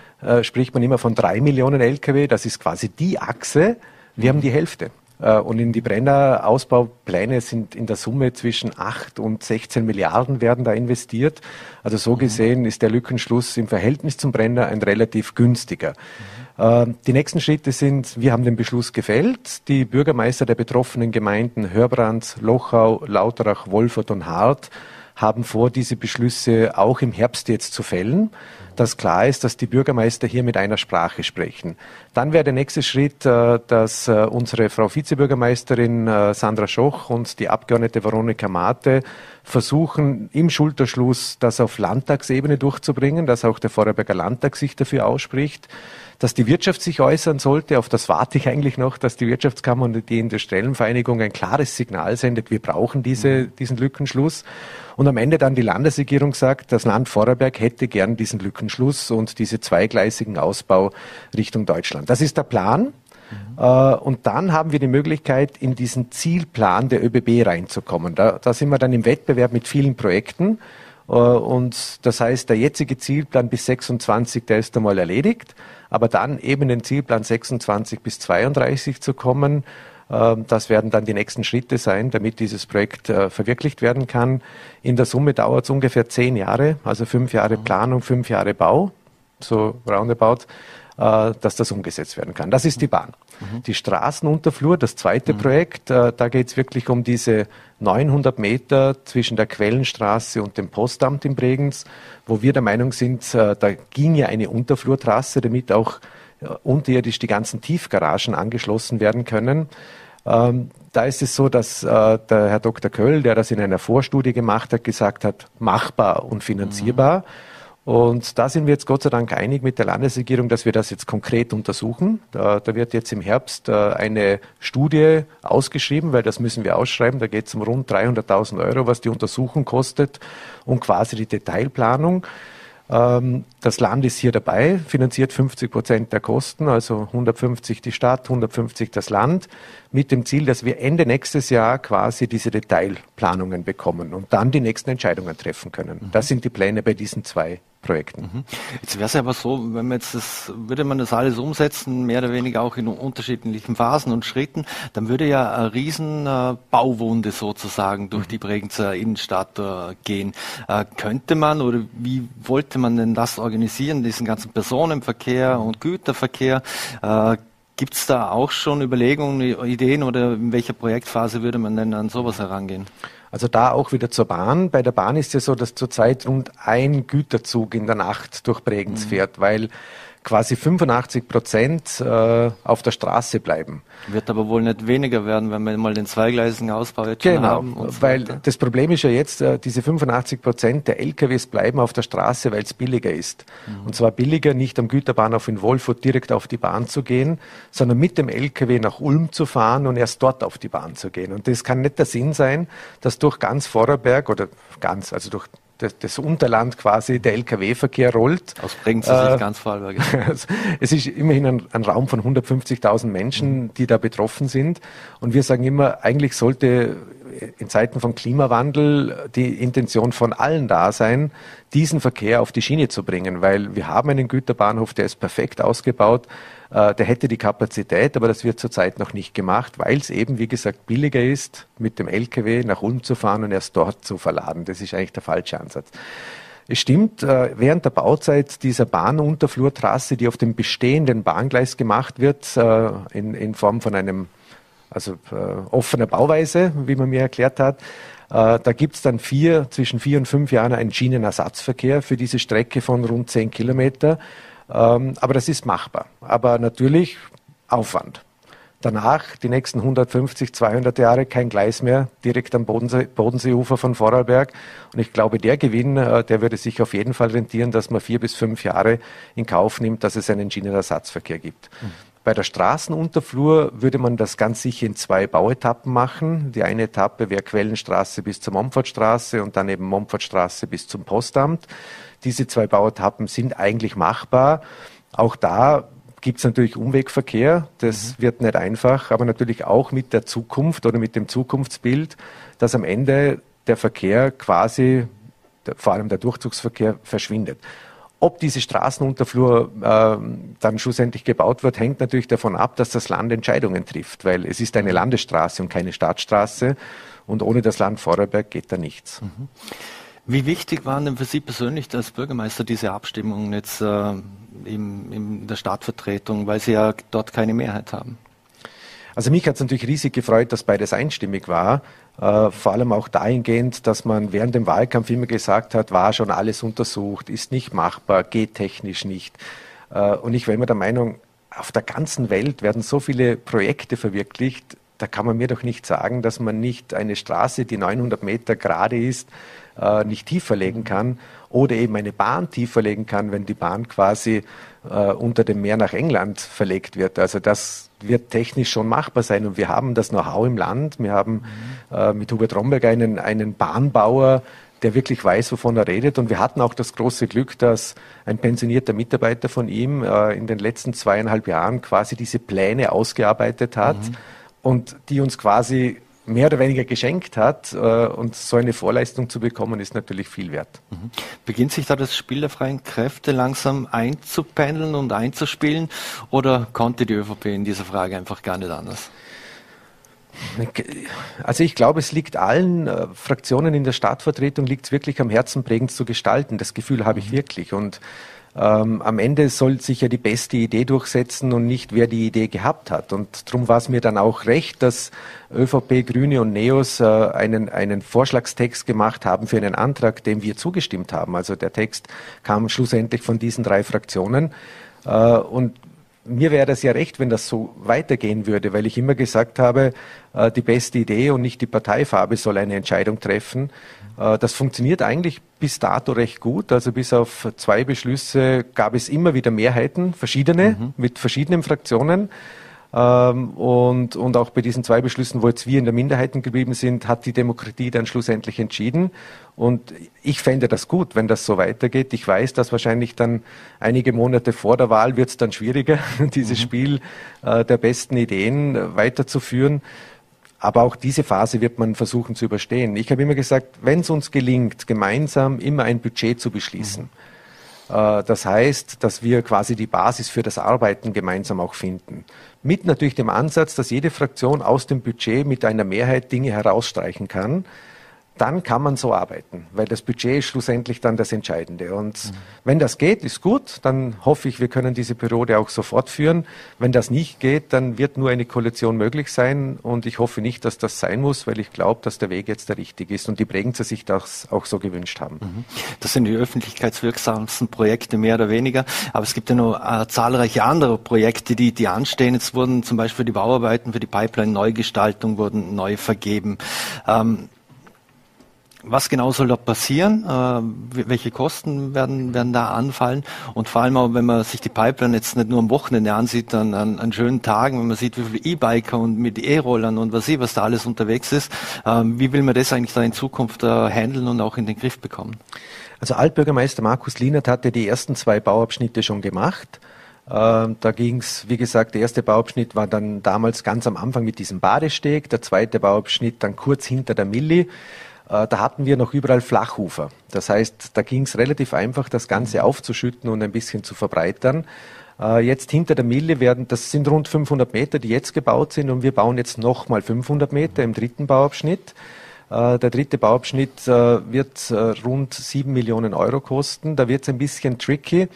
Speaker 3: spricht man immer von drei Millionen Lkw. Das ist quasi die Achse. Wir mhm. haben die Hälfte. Äh, und in die Brenner-Ausbaupläne sind in der Summe zwischen 8 und 16 Milliarden werden da investiert. Also so mhm. gesehen ist der Lückenschluss im Verhältnis zum Brenner ein relativ günstiger. Mhm. Die nächsten Schritte sind, wir haben den Beschluss gefällt. Die Bürgermeister der betroffenen Gemeinden Hörbrands, Lochau, Lauterach, Wolfurt und Hart haben vor, diese Beschlüsse auch im Herbst jetzt zu fällen dass klar ist, dass die Bürgermeister hier mit einer Sprache sprechen. Dann wäre der nächste Schritt, äh, dass äh, unsere Frau Vizebürgermeisterin äh, Sandra Schoch und die Abgeordnete Veronika Mate versuchen, im Schulterschluss das auf Landtagsebene durchzubringen, dass auch der Vorarlberger Landtag sich dafür ausspricht dass die Wirtschaft sich äußern sollte. Auf das warte ich eigentlich noch, dass die Wirtschaftskammer und die Industriellenvereinigung ein klares Signal sendet. Wir brauchen diese, diesen Lückenschluss. Und am Ende dann die Landesregierung sagt, das Land Vorarlberg hätte gern diesen Lückenschluss und diese zweigleisigen Ausbau Richtung Deutschland. Das ist der Plan. Mhm. Und dann haben wir die Möglichkeit, in diesen Zielplan der ÖBB reinzukommen. Da, da sind wir dann im Wettbewerb mit vielen Projekten. Äh, und das heißt, der jetzige Zielplan bis 26, der ist einmal erledigt. Aber dann eben in den Zielplan 26 bis 32 zu kommen, ähm, das werden dann die nächsten Schritte sein, damit dieses Projekt äh, verwirklicht werden kann. In der Summe dauert es ungefähr zehn Jahre, also fünf Jahre mhm. Planung, fünf Jahre Bau, so roundabout, äh, dass das umgesetzt werden kann. Das ist die Bahn. Mhm. Die Straßenunterflur, das zweite mhm. Projekt, äh, da geht es wirklich um diese 900 Meter zwischen der Quellenstraße und dem Postamt in Bregenz, wo wir der Meinung sind, da ging ja eine Unterflurtrasse, damit auch unterirdisch die ganzen Tiefgaragen angeschlossen werden können. Ähm, da ist es so, dass äh, der Herr Dr. Köll, der das in einer Vorstudie gemacht hat, gesagt hat, machbar und finanzierbar. Mhm. Und da sind wir jetzt Gott sei Dank einig mit der Landesregierung, dass wir das jetzt konkret untersuchen. Da, da wird jetzt im Herbst äh, eine Studie ausgeschrieben, weil das müssen wir ausschreiben. Da geht es um rund 300.000 Euro, was die Untersuchung kostet und quasi die Detailplanung. Ähm, das Land ist hier dabei, finanziert 50 Prozent der Kosten, also 150 die Stadt, 150 das Land, mit dem Ziel, dass wir Ende nächstes Jahr quasi diese Detailplanungen bekommen und dann die nächsten Entscheidungen treffen können. Das sind die Pläne bei diesen zwei Projekten. Mhm.
Speaker 1: Jetzt wäre es aber so, wenn man jetzt das, würde man das alles umsetzen, mehr oder weniger auch in unterschiedlichen Phasen und Schritten, dann würde ja eine riesen äh, Bauwunde sozusagen durch mhm. die Bregenzer Innenstadt äh, gehen. Äh, könnte man oder wie wollte man denn das organisieren, diesen ganzen Personenverkehr und Güterverkehr? Äh, Gibt es da auch schon Überlegungen, Ideen oder in welcher Projektphase würde man denn an sowas herangehen?
Speaker 3: Also da auch wieder zur Bahn. Bei der Bahn ist es ja so, dass zurzeit rund ein Güterzug in der Nacht durch Bregenz mhm. fährt, weil quasi 85 Prozent äh, auf der Straße bleiben.
Speaker 1: Wird aber wohl nicht weniger werden, wenn wir mal den zweigleisigen Ausbau jetzt
Speaker 3: genau, haben. Genau, so weil weiter. das Problem ist ja jetzt, äh, diese 85 Prozent der LKWs bleiben auf der Straße, weil es billiger ist. Mhm. Und zwar billiger, nicht am Güterbahnhof in Wolfurt direkt auf die Bahn zu gehen, sondern mit dem LKW nach Ulm zu fahren und erst dort auf die Bahn zu gehen. Und das kann nicht der Sinn sein, dass durch ganz Vorarlberg oder ganz, also durch das, das Unterland quasi der Lkw-Verkehr rollt.
Speaker 1: Aus Bregenz äh, sich ganz Vorarlberg. (laughs)
Speaker 3: es ist immerhin ein, ein Raum von 150.000 Menschen, die da betroffen sind. Und wir sagen immer, eigentlich sollte in Zeiten von Klimawandel die Intention von allen da sein, diesen Verkehr auf die Schiene zu bringen, weil wir haben einen Güterbahnhof, der ist perfekt ausgebaut, äh, der hätte die Kapazität, aber das wird zurzeit noch nicht gemacht, weil es eben, wie gesagt, billiger ist, mit dem LKW nach Ulm zu fahren und erst dort zu verladen. Das ist eigentlich der falsche Ansatz. Es stimmt, äh, während der Bauzeit dieser Bahnunterflurtrasse, die auf dem bestehenden Bahngleis gemacht wird, äh, in, in Form von einem also äh, offener Bauweise, wie man mir erklärt hat. Äh, da gibt es dann vier, zwischen vier und fünf Jahren einen Schienenersatzverkehr für diese Strecke von rund zehn Kilometer. Ähm, aber das ist machbar. Aber natürlich Aufwand. Danach, die nächsten 150, 200 Jahre, kein Gleis mehr direkt am Bodensee, Bodenseeufer von Vorarlberg. Und ich glaube, der Gewinn, äh, der würde sich auf jeden Fall rentieren, dass man vier bis fünf Jahre in Kauf nimmt, dass es einen Schienenersatzverkehr gibt. Mhm. Bei der Straßenunterflur würde man das ganz sicher in zwei Bauetappen machen. Die eine Etappe wäre Quellenstraße bis zur Momfortstraße und dann eben Momfortstraße bis zum Postamt. Diese zwei Bauetappen sind eigentlich machbar. Auch da gibt es natürlich Umwegverkehr. Das mhm. wird nicht einfach, aber natürlich auch mit der Zukunft oder mit dem Zukunftsbild, dass am Ende der Verkehr quasi, vor allem der Durchzugsverkehr, verschwindet. Ob diese Straßenunterflur äh, dann schlussendlich gebaut wird, hängt natürlich davon ab, dass das Land Entscheidungen trifft, weil es ist eine Landesstraße und keine Stadtstraße und ohne das Land Vorarlberg geht da nichts. Mhm.
Speaker 1: Wie wichtig waren denn für Sie persönlich als Bürgermeister diese Abstimmungen jetzt äh, in, in der Stadtvertretung, weil Sie ja dort keine Mehrheit haben?
Speaker 3: Also mich hat es natürlich riesig gefreut, dass beides einstimmig war. Äh, vor allem auch dahingehend, dass man während dem Wahlkampf immer gesagt hat, war schon alles untersucht, ist nicht machbar, geht technisch nicht. Äh, und ich war immer der Meinung, auf der ganzen Welt werden so viele Projekte verwirklicht, da kann man mir doch nicht sagen, dass man nicht eine Straße, die 900 Meter gerade ist, äh, nicht tiefer legen kann oder eben eine Bahn tiefer legen kann, wenn die Bahn quasi äh, unter dem Meer nach England verlegt wird. Also das wird technisch schon machbar sein und wir haben das Know-how im Land. Wir haben mhm. äh, mit Hubert Romberg einen, einen Bahnbauer, der wirklich weiß, wovon er redet. Und wir hatten auch das große Glück, dass ein pensionierter Mitarbeiter von ihm äh, in den letzten zweieinhalb Jahren quasi diese Pläne ausgearbeitet hat mhm. und die uns quasi mehr oder weniger geschenkt hat. Äh, und so eine Vorleistung zu bekommen, ist natürlich viel wert. Mhm.
Speaker 1: Beginnt sich da das Spiel der freien Kräfte langsam einzupendeln und einzuspielen? Oder konnte die ÖVP in dieser Frage einfach gar nicht anders?
Speaker 3: Also ich glaube, es liegt allen äh, Fraktionen in der Stadtvertretung liegt es wirklich am Herzen, prägend zu gestalten. Das Gefühl habe ich mhm. wirklich. Und ähm, am Ende soll sich ja die beste Idee durchsetzen und nicht wer die Idee gehabt hat. Und darum war es mir dann auch recht, dass ÖVP, Grüne und Neos äh, einen, einen Vorschlagstext gemacht haben für einen Antrag, dem wir zugestimmt haben. Also der Text kam schlussendlich von diesen drei Fraktionen. Äh, und mir wäre das ja recht, wenn das so weitergehen würde, weil ich immer gesagt habe, äh, die beste Idee und nicht die Parteifarbe soll eine Entscheidung treffen. Äh, das funktioniert eigentlich bis dato recht gut. Also bis auf zwei Beschlüsse gab es immer wieder Mehrheiten, verschiedene, mhm. mit verschiedenen Fraktionen. Ähm, und, und auch bei diesen zwei Beschlüssen, wo jetzt wir in der Minderheiten geblieben sind, hat die Demokratie dann schlussendlich entschieden. Und ich fände das gut, wenn das so weitergeht. Ich weiß, dass wahrscheinlich dann einige Monate vor der Wahl wird es dann schwieriger, (laughs) dieses mhm. Spiel äh, der besten Ideen weiterzuführen. Aber auch diese Phase wird man versuchen zu überstehen. Ich habe immer gesagt, wenn es uns gelingt, gemeinsam immer ein Budget zu beschließen, mhm. äh, das heißt, dass wir quasi die Basis für das Arbeiten gemeinsam auch finden. Mit natürlich dem Ansatz, dass jede Fraktion aus dem Budget mit einer Mehrheit Dinge herausstreichen kann. Dann kann man so arbeiten, weil das Budget ist schlussendlich dann das Entscheidende. Und mhm. wenn das geht, ist gut, dann hoffe ich, wir können diese Periode auch so fortführen. Wenn das nicht geht, dann wird nur eine Koalition möglich sein und ich hoffe nicht, dass das sein muss, weil ich glaube, dass der Weg jetzt der richtige ist und die Bregenzer sich das auch so gewünscht haben. Mhm.
Speaker 1: Das sind die öffentlichkeitswirksamsten Projekte mehr oder weniger, aber es gibt ja noch äh, zahlreiche andere Projekte, die, die anstehen. Jetzt wurden zum Beispiel die Bauarbeiten für die Pipeline-Neugestaltung wurden neu vergeben. Ähm, was genau soll da passieren? Äh, welche Kosten werden, werden da anfallen? Und vor allem auch, wenn man sich die Pipeline jetzt nicht nur am Wochenende ansieht, dann an, an schönen Tagen, wenn man sieht, wie viele E-Biker und mit E-Rollern und was ich, was da alles unterwegs ist, äh, wie will man das eigentlich da in Zukunft äh, handeln und auch in den Griff bekommen?
Speaker 3: Also Altbürgermeister Markus Lienert hatte die ersten zwei Bauabschnitte schon gemacht. Ähm, da ging es, wie gesagt, der erste Bauabschnitt war dann damals ganz am Anfang mit diesem Badesteg, der zweite Bauabschnitt dann kurz hinter der Milli. Äh, da hatten wir noch überall Flachufer. Das heißt, da ging es relativ einfach, das Ganze aufzuschütten und ein bisschen zu verbreitern. Äh, jetzt hinter der Mille werden, das sind rund 500 Meter, die jetzt gebaut sind und wir bauen jetzt nochmal 500 Meter im dritten Bauabschnitt. Äh, der dritte Bauabschnitt wird rund 7 Millionen Euro kosten. Da wird es ein bisschen tricky,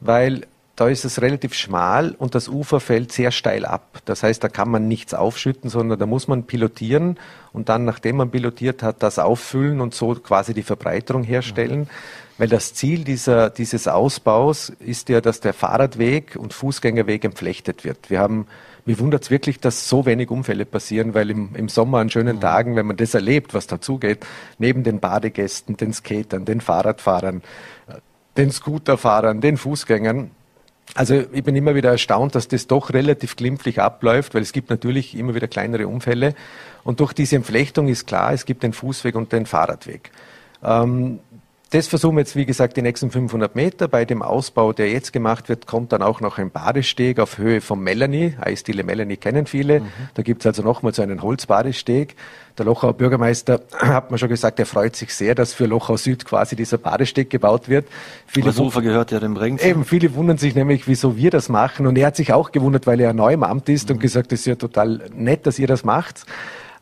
Speaker 3: weil da ist es relativ schmal und das Ufer fällt sehr steil ab. Das heißt, da kann man nichts aufschütten, sondern da muss man pilotieren und dann, nachdem man pilotiert hat, das auffüllen und so quasi die Verbreiterung herstellen. Mhm. Weil das Ziel dieser, dieses Ausbaus ist ja, dass der Fahrradweg und Fußgängerweg entflechtet wird. Wir haben mir wundert es wirklich, dass so wenig Unfälle passieren, weil im, im Sommer an schönen mhm. Tagen, wenn man das erlebt, was dazugeht, neben den Badegästen, den Skatern, den Fahrradfahrern, den Scooterfahrern, den Fußgängern, also ich bin immer wieder erstaunt, dass das doch relativ glimpflich abläuft, weil es gibt natürlich immer wieder kleinere Unfälle. Und durch diese Entflechtung ist klar, es gibt den Fußweg und den Fahrradweg. Ähm, das versuchen wir jetzt, wie gesagt, die nächsten 500 Meter. Bei dem Ausbau, der jetzt gemacht wird, kommt dann auch noch ein Badesteg auf Höhe vom Melanie. Eisdiele Melanie kennen viele. Mhm. Da gibt es also nochmal so einen Holzbadesteg. Der Lochauer Bürgermeister (clears throat) hat mir schon gesagt, er freut sich sehr, dass für Lochau Süd quasi dieser Badesteg gebaut wird.
Speaker 1: Viele das Ufer gehört ja dem Ring.
Speaker 3: Eben, viele wundern sich nämlich, wieso wir das machen. Und er hat sich auch gewundert, weil er neu im Amt ist mhm. und gesagt, es ist ja total nett, dass ihr das macht.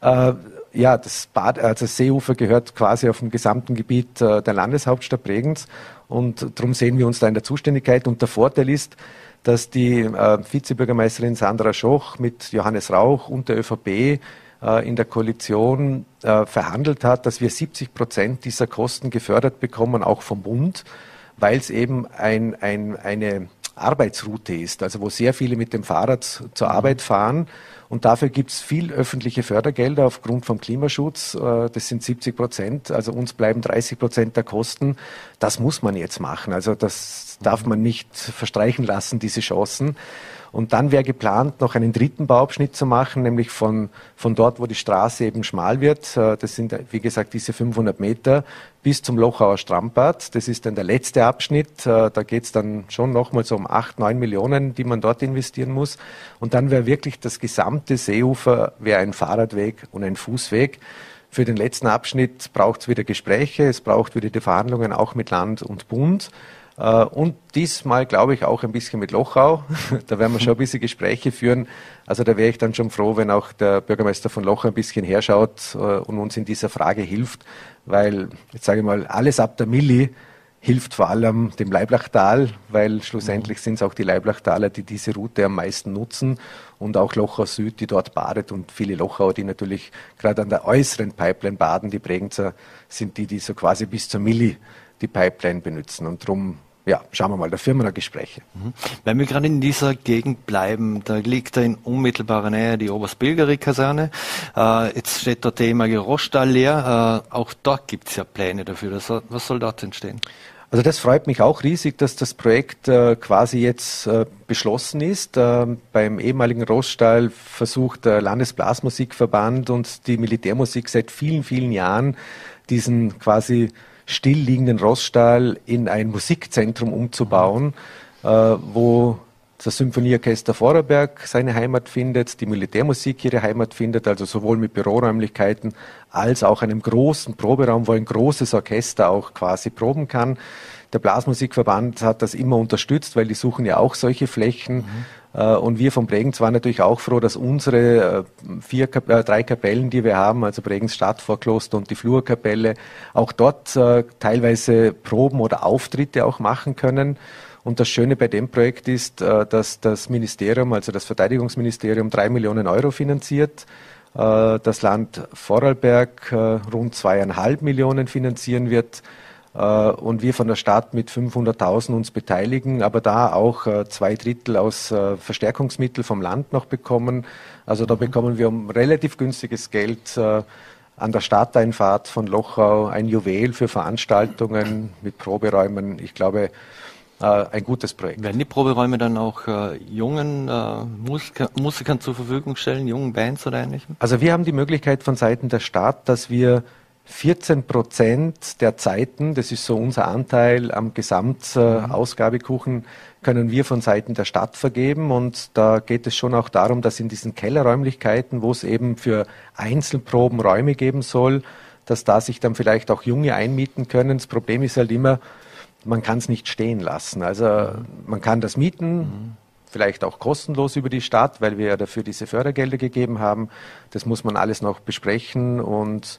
Speaker 3: Äh, ja, das, Bad, also das Seeufer gehört quasi auf dem gesamten Gebiet äh, der Landeshauptstadt Bregenz. Und darum sehen wir uns da in der Zuständigkeit. Und der Vorteil ist, dass die äh, Vizebürgermeisterin Sandra Schoch mit Johannes Rauch und der ÖVP äh, in der Koalition äh, verhandelt hat, dass wir 70 Prozent dieser Kosten gefördert bekommen, auch vom Bund, weil es eben ein, ein, eine Arbeitsroute ist, also wo sehr viele mit dem Fahrrad zur Arbeit fahren und dafür gibt es viel öffentliche Fördergelder aufgrund vom Klimaschutz. Äh, das sind 70 Prozent. Also uns bleiben 30 Prozent der Kosten. Das muss man jetzt machen. Also das darf man nicht verstreichen lassen, diese Chancen. Und dann wäre geplant, noch einen dritten Bauabschnitt zu machen, nämlich von, von dort, wo die Straße eben schmal wird. Äh, das sind, wie gesagt, diese 500 Meter bis zum Lochauer Strandbad. Das ist dann der letzte Abschnitt. Äh, da geht es dann schon nochmal so um acht, neun Millionen, die man dort investieren muss. Und dann wäre wirklich das gesamte Seeufer wäre ein Fahrradweg und ein Fußweg. Für den letzten Abschnitt braucht es wieder Gespräche, es braucht wieder die Verhandlungen auch mit Land und Bund. Äh, und diesmal glaube ich auch ein bisschen mit Lochau. (laughs) Da werden wir schon ein bisschen Gespräche führen. Also da wäre ich dann schon froh, wenn auch der Bürgermeister von Lochau ein bisschen herschaut äh, und uns in dieser Frage hilft. Weil, jetzt sage ich mal, alles ab der Milli hilft vor allem dem Leiblachtal, weil schlussendlich sind es auch die Leiblachtaler, die diese Route am meisten nutzen und auch Lochau Süd, die dort badet und viele Lochauer, die natürlich gerade an der äußeren Pipeline baden, die Bregenzer sind die, die so quasi bis zur Milli die Pipeline benutzen und darum ja, schauen wir mal, da führen wir noch Gespräche.
Speaker 1: Mhm. Wenn wir gerade in dieser Gegend bleiben, da liegt da in unmittelbarer Nähe die Oberstbilgeri-Kaserne. Äh, jetzt steht der ehemalige Rostall leer. Äh, auch dort gibt es ja Pläne dafür. Das, was soll dort entstehen?
Speaker 3: Also das freut mich auch riesig, dass das Projekt äh, quasi jetzt äh, beschlossen ist. Äh, beim ehemaligen Roststall versucht der Landesblasmusikverband und die Militärmusik seit vielen, vielen Jahren diesen quasi stillliegenden Rossstall in ein Musikzentrum umzubauen, äh, wo das Symphonieorchester Vorarlberg seine Heimat findet, die Militärmusik ihre Heimat findet, also sowohl mit Büroräumlichkeiten als auch einem großen Proberaum, wo ein großes Orchester auch quasi proben kann. Der Blasmusikverband hat das immer unterstützt, weil die suchen ja auch solche Flächen. Mhm. Äh, und wir vom Bregenz waren natürlich auch froh, dass unsere äh, vier, äh, drei Kapellen, die wir haben, also Bregenz Stadtvorkloster und die Flurkapelle, auch dort teilweise Proben oder Auftritte auch machen können. Und das Schöne bei dem Projekt ist, dass das Ministerium, also das Verteidigungsministerium, drei Millionen Euro finanziert, das Land Vorarlberg rund zweieinhalb Millionen finanzieren wird und wir von der Stadt mit 500.000 uns beteiligen, aber da auch äh, zwei Drittel aus äh, Verstärkungsmitteln vom Land noch bekommen. Also da mhm. bekommen wir um relativ günstiges Geld an der Stadteinfahrt von Lochau ein Juwel für Veranstaltungen mit Proberäumen. Ich glaube, ein gutes Projekt.
Speaker 1: Werden die Proberäume dann auch äh, jungen äh, Musiker, Musikern zur Verfügung stellen, jungen Bands oder ähnlichem?
Speaker 3: Also wir haben die Möglichkeit von Seiten der Stadt, dass wir 14 Prozent der Zeiten, das ist so unser Anteil am Gesamtausgabekuchen, können wir von Seiten der Stadt vergeben. Und da geht es schon auch darum, dass in diesen Kellerräumlichkeiten, wo es eben für Einzelproben Räume geben soll, dass da sich dann vielleicht auch Junge einmieten können. Das Problem ist halt immer, man kann es nicht stehen lassen. Also man kann das mieten, mhm. vielleicht auch kostenlos über die Stadt, weil wir ja dafür diese Fördergelder gegeben haben. Das muss man alles noch besprechen und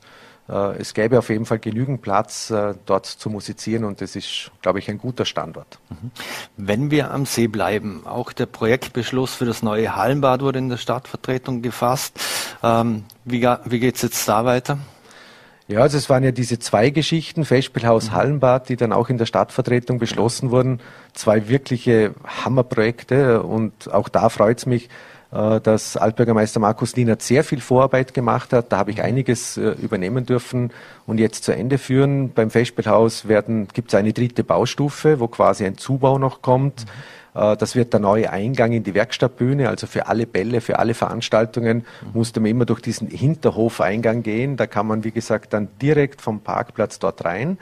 Speaker 3: es gäbe auf jeden Fall genügend Platz, äh, dort zu musizieren und das ist, glaube ich, ein guter Standort. Mhm.
Speaker 1: Wenn wir am See bleiben, auch der Projektbeschluss für das neue Hallenbad wurde in der Stadtvertretung gefasst. Ähm, wie, wie geht es jetzt da weiter?
Speaker 3: Ja, also es waren ja diese zwei Geschichten, Festspielhaus mhm. Hallenbad, die dann auch in der Stadtvertretung beschlossen wurden. Zwei wirkliche Hammerprojekte und auch da freut es mich, äh, dass Altbürgermeister Markus Lienert sehr viel Vorarbeit gemacht hat. Da habe ich einiges äh, übernehmen dürfen und jetzt zu Ende führen. Beim Festspielhaus gibt es eine dritte Baustufe, wo quasi ein Zubau noch kommt. Mhm. Das wird der neue Eingang in die Werkstattbühne, also für alle Bälle, für alle Veranstaltungen mhm. musste man immer durch diesen Hinterhofeingang gehen. Da kann man, wie gesagt, dann direkt vom Parkplatz dort rein.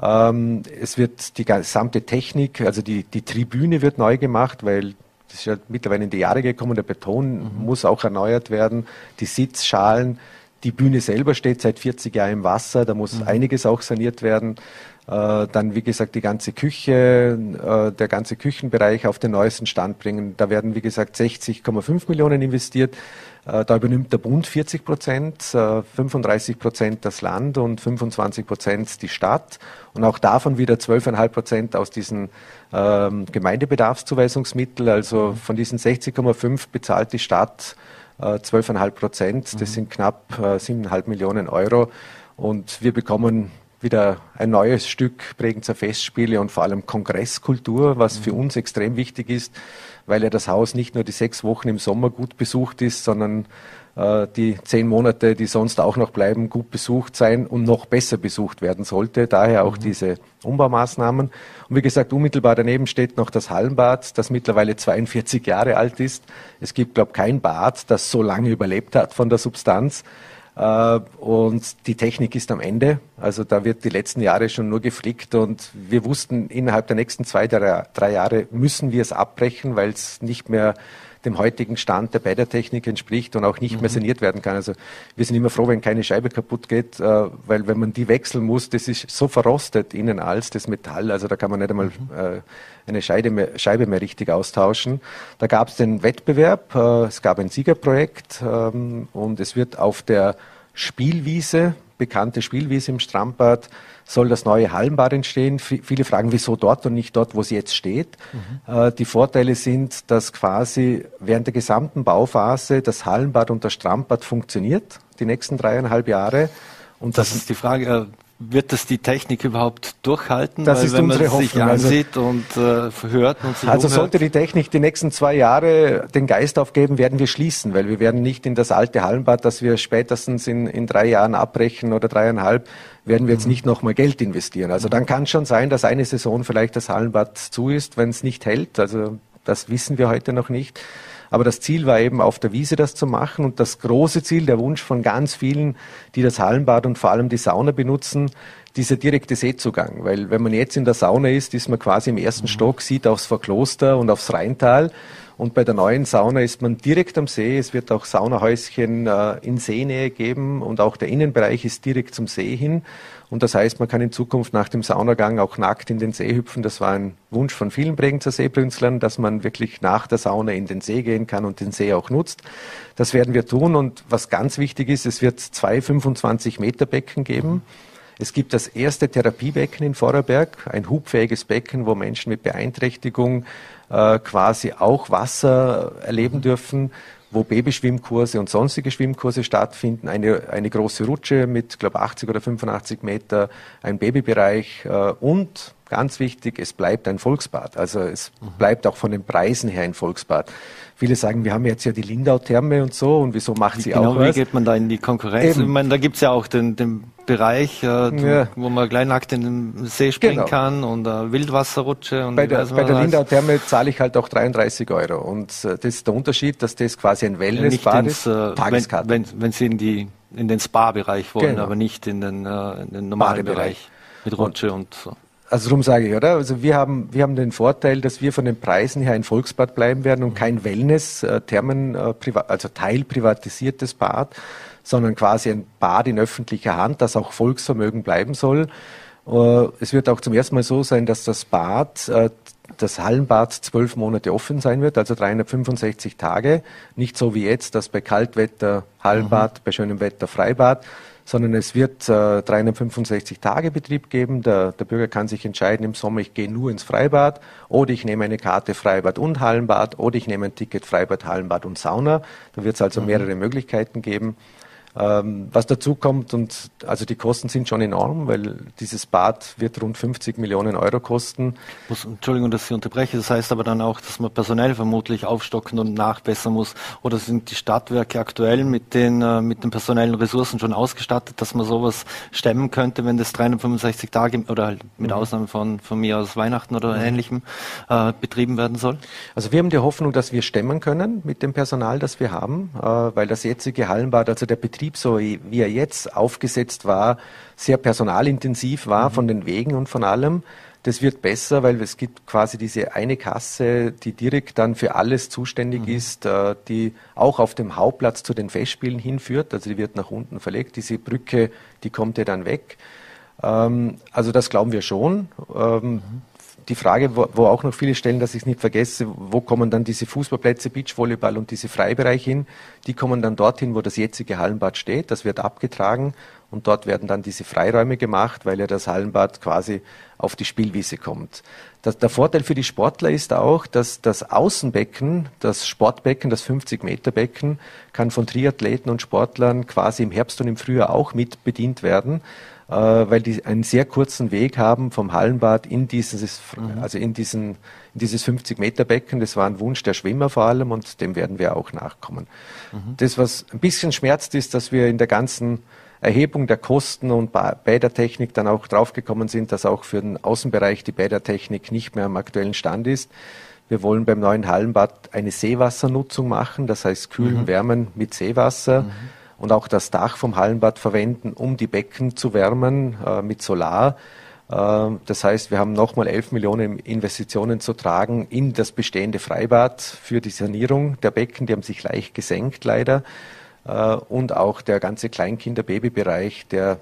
Speaker 3: Ähm, es wird die gesamte Technik, also die, die Tribüne wird neu gemacht, weil das ist ja mittlerweile in die Jahre gekommen, der Beton mhm. muss auch erneuert werden, die Sitzschalen, die Bühne selber steht seit 40 Jahren im Wasser, da muss mhm. einiges auch saniert werden. Äh, dann, wie gesagt, die ganze Küche, äh, der ganze Küchenbereich auf den neuesten Stand bringen. Da werden, wie gesagt, 60,5 Millionen investiert. Äh, da übernimmt der Bund 40 Prozent, 35 Prozent das Land und 25 Prozent die Stadt. Und auch davon wieder 12,5 Prozent aus diesen ähm, Gemeindebedarfszuweisungsmitteln. Also von diesen 60,5 bezahlt die Stadt 12,5 Prozent. Das mhm. sind knapp 7,5 Millionen Euro. Und wir bekommen wieder ein neues Stück Bregenzer Festspiele und vor allem Kongresskultur, was für uns extrem wichtig ist, weil ja das Haus nicht nur die sechs Wochen im Sommer gut besucht ist, sondern äh, die zehn Monate, die sonst auch noch bleiben, gut besucht sein und noch besser besucht werden sollte. Daher auch mhm. diese Umbaumaßnahmen. Und wie gesagt, unmittelbar daneben steht noch das Hallenbad, das mittlerweile 42 Jahre alt ist. Es gibt, glaube ich, kein Bad, das so lange überlebt hat von der Substanz. Äh, und die Technik ist am Ende. Also da wird die letzten Jahre schon nur geflickt und wir wussten, innerhalb der nächsten zwei, drei Jahre müssen wir es abbrechen, weil es nicht mehr dem heutigen Stand der Bädertechnik entspricht und auch nicht mhm. mehr saniert werden kann. Also wir sind immer froh, wenn keine Scheibe kaputt geht, äh, weil wenn man die wechseln muss, das ist so verrostet innen als das Metall, also da kann man nicht einmal mhm. äh, eine Scheibe mehr, Scheibe mehr richtig austauschen. Da gab es den Wettbewerb, es gab ein Siegerprojekt ähm, und es wird auf der Spielwiese, bekannte Spielwiese im Strandbad, soll das neue Hallenbad entstehen. viele fragen, wieso dort und nicht dort, wo sie jetzt steht. Mhm. Äh, die Vorteile sind, dass quasi während der gesamten Bauphase das Hallenbad und das Strandbad funktioniert, die nächsten dreieinhalb Jahre.
Speaker 1: Und das, das ist die Frage, äh, wird das die Technik überhaupt durchhalten?
Speaker 3: Das Weil ist wenn unsere man sich
Speaker 1: also ansieht also, und äh, hört und
Speaker 3: sich Also umhört. sollte die Technik die nächsten zwei Jahre den Geist aufgeben, werden wir schließen, weil wir werden nicht in das alte Hallenbad, das wir spätestens in, in drei Jahren abbrechen oder dreieinhalb, werden wir jetzt mhm. nicht nochmal Geld investieren. Also dann kann es schon sein, dass eine Saison vielleicht das Hallenbad zu ist, wenn es nicht hält. Also das wissen wir heute noch nicht. Aber das Ziel war eben auf der Wiese das zu machen und das große Ziel, der Wunsch von ganz vielen, die das Hallenbad und vor allem die Sauna benutzen, dieser direkte Seezugang. Weil wenn man jetzt in der Sauna ist, ist man quasi im ersten mhm. Stock, sieht aufs Verkloster und aufs Rheintal Und bei der neuen Sauna ist man direkt am See. Es wird auch Saunahäuschen äh, in Seenähe geben und auch der Innenbereich ist direkt zum See hin. Und das heißt, man kann in Zukunft nach dem Saunagang auch nackt in den See hüpfen. Das war ein Wunsch von vielen Bregenzer Seebrünzlern, dass man wirklich nach der Sauna in den See gehen kann und den See auch nutzt. Das werden wir tun. Und was ganz wichtig ist, es wird zwei 25 Meter Becken geben. Es gibt das erste Therapiebecken in Vorarlberg, ein hubfähiges Becken, wo Menschen mit Beeinträchtigung äh, quasi auch Wasser erleben dürfen, wo Babyschwimmkurse und sonstige Schwimmkurse stattfinden. Eine, eine große Rutsche mit, glaube 80 oder 85 Meter, ein Babybereich äh, und ganz wichtig, es bleibt ein Volksbad. Also es mhm. bleibt auch von den Preisen her ein Volksbad. Viele sagen, wir haben jetzt ja die Lindau-Therme und so und wieso macht sie genau, auch
Speaker 1: was? Wie geht man da in die Konkurrenz?
Speaker 3: Eben.
Speaker 1: Ich meine, da gibt's ja auch den, den Bereich, äh, ja. wo man gleich nackt in den See springen genau. kann und äh, Wildwasserrutsche. Und
Speaker 3: bei der, bei der Lindau-Therme zahle ich halt auch 33 Euro und äh, das ist der Unterschied, dass das quasi ein Wellnessbad
Speaker 1: ist, äh, Tageskarte. Wenn, wenn, wenn Sie in, die, in den Spa-Bereich wollen, genau. aber nicht in den, äh, in den normalen Bereich mit Rutsche und, und so.
Speaker 3: Also darum sage ich, oder? Also wir haben, wir haben den Vorteil, dass wir von den Preisen her ein Volksbad bleiben werden und kein Wellness, äh, Thermen, äh, also teilprivatisiertes Bad, sondern quasi ein Bad in öffentlicher Hand, das auch Volksvermögen bleiben soll. Äh, es wird auch zum ersten Mal so sein, dass das Bad, äh, das Hallenbad zwölf Monate offen sein wird, also 365 Tage. Nicht so wie jetzt, dass bei Kaltwetter Hallenbad, mhm. bei schönem Wetter Freibad, sondern es wird äh, 365 Tage Betrieb geben. Der, der, Bürger kann sich entscheiden im Sommer, ich gehe nur ins Freibad oder ich nehme eine Karte Freibad und Hallenbad oder ich nehme ein Ticket Freibad, Hallenbad und Sauna. Da wird es also mhm. mehrere Möglichkeiten geben. Ähm, was dazu kommt, und also die Kosten sind schon enorm, weil dieses Bad wird rund 50 Millionen Euro kosten.
Speaker 1: Muss, Entschuldigung, dass ich unterbreche. Das heißt aber dann auch, dass man personell vermutlich aufstocken und nachbessern muss. Oder sind die Stadtwerke aktuell mit den, äh, mit den personellen Ressourcen schon ausgestattet, dass man sowas stemmen könnte, wenn das 365 Tage oder halt mit mhm. Ausnahme von, von mir aus Weihnachten oder mhm. ähnlichem äh, betrieben werden soll?
Speaker 3: Also wir haben die Hoffnung, dass wir stemmen können mit dem Personal, das wir haben, äh, weil das jetzige Hallenbad, also der Betrieb Betrieb, so wie er jetzt aufgesetzt war, sehr personalintensiv war mhm. von den Wegen und von allem. Das wird besser, weil es gibt quasi diese eine Kasse, die direkt dann für alles zuständig mhm. ist, äh, die auch auf dem Hauptplatz zu den Festspielen hinführt. Also die wird nach unten verlegt. Diese Brücke, die kommt ja dann weg. Ähm, also das glauben wir schon. Ähm, mhm die Frage, wo, wo, auch noch viele stellen, dass ich es nicht vergesse, wo kommen dann diese Fußballplätze, Beachvolleyball und diese Freibereiche hin? Die kommen dann dorthin, wo das jetzige Hallenbad steht. Das wird abgetragen und dort werden dann diese Freiräume gemacht, weil ja das Hallenbad quasi auf die Spielwiese kommt. Das, der Vorteil für die Sportler ist auch, dass das Außenbecken, das Sportbecken, das 50-Meter-Becken, kann von Triathleten und Sportlern quasi im Herbst und im Frühjahr auch mit bedient werden. Äh, weil die einen sehr kurzen Weg haben vom Hallenbad in dieses, mhm. also in diesen, in dieses 50 Meter Becken. Das war ein Wunsch der Schwimmer vor allem und dem werden wir auch nachkommen. Mhm. Das, was ein bisschen schmerzt, ist, dass wir in der ganzen Erhebung der Kosten und Bädertechnik dann auch draufgekommen sind, dass auch für den Außenbereich die Bädertechnik nicht mehr am aktuellen Stand ist. Wir wollen beim neuen Hallenbad eine Seewassernutzung machen, das heißt kühlen, mhm. wärmen mit Seewasser. Mhm und auch das Dach vom Hallenbad verwenden, um die Becken zu wärmen äh, mit Solar. Äh, das heißt, wir haben nochmal 11 Millionen Investitionen zu tragen in das bestehende Freibad für die Sanierung der Becken. Die haben sich leicht gesenkt leider. Äh, und auch der ganze Kleinkinder-Babybereich, der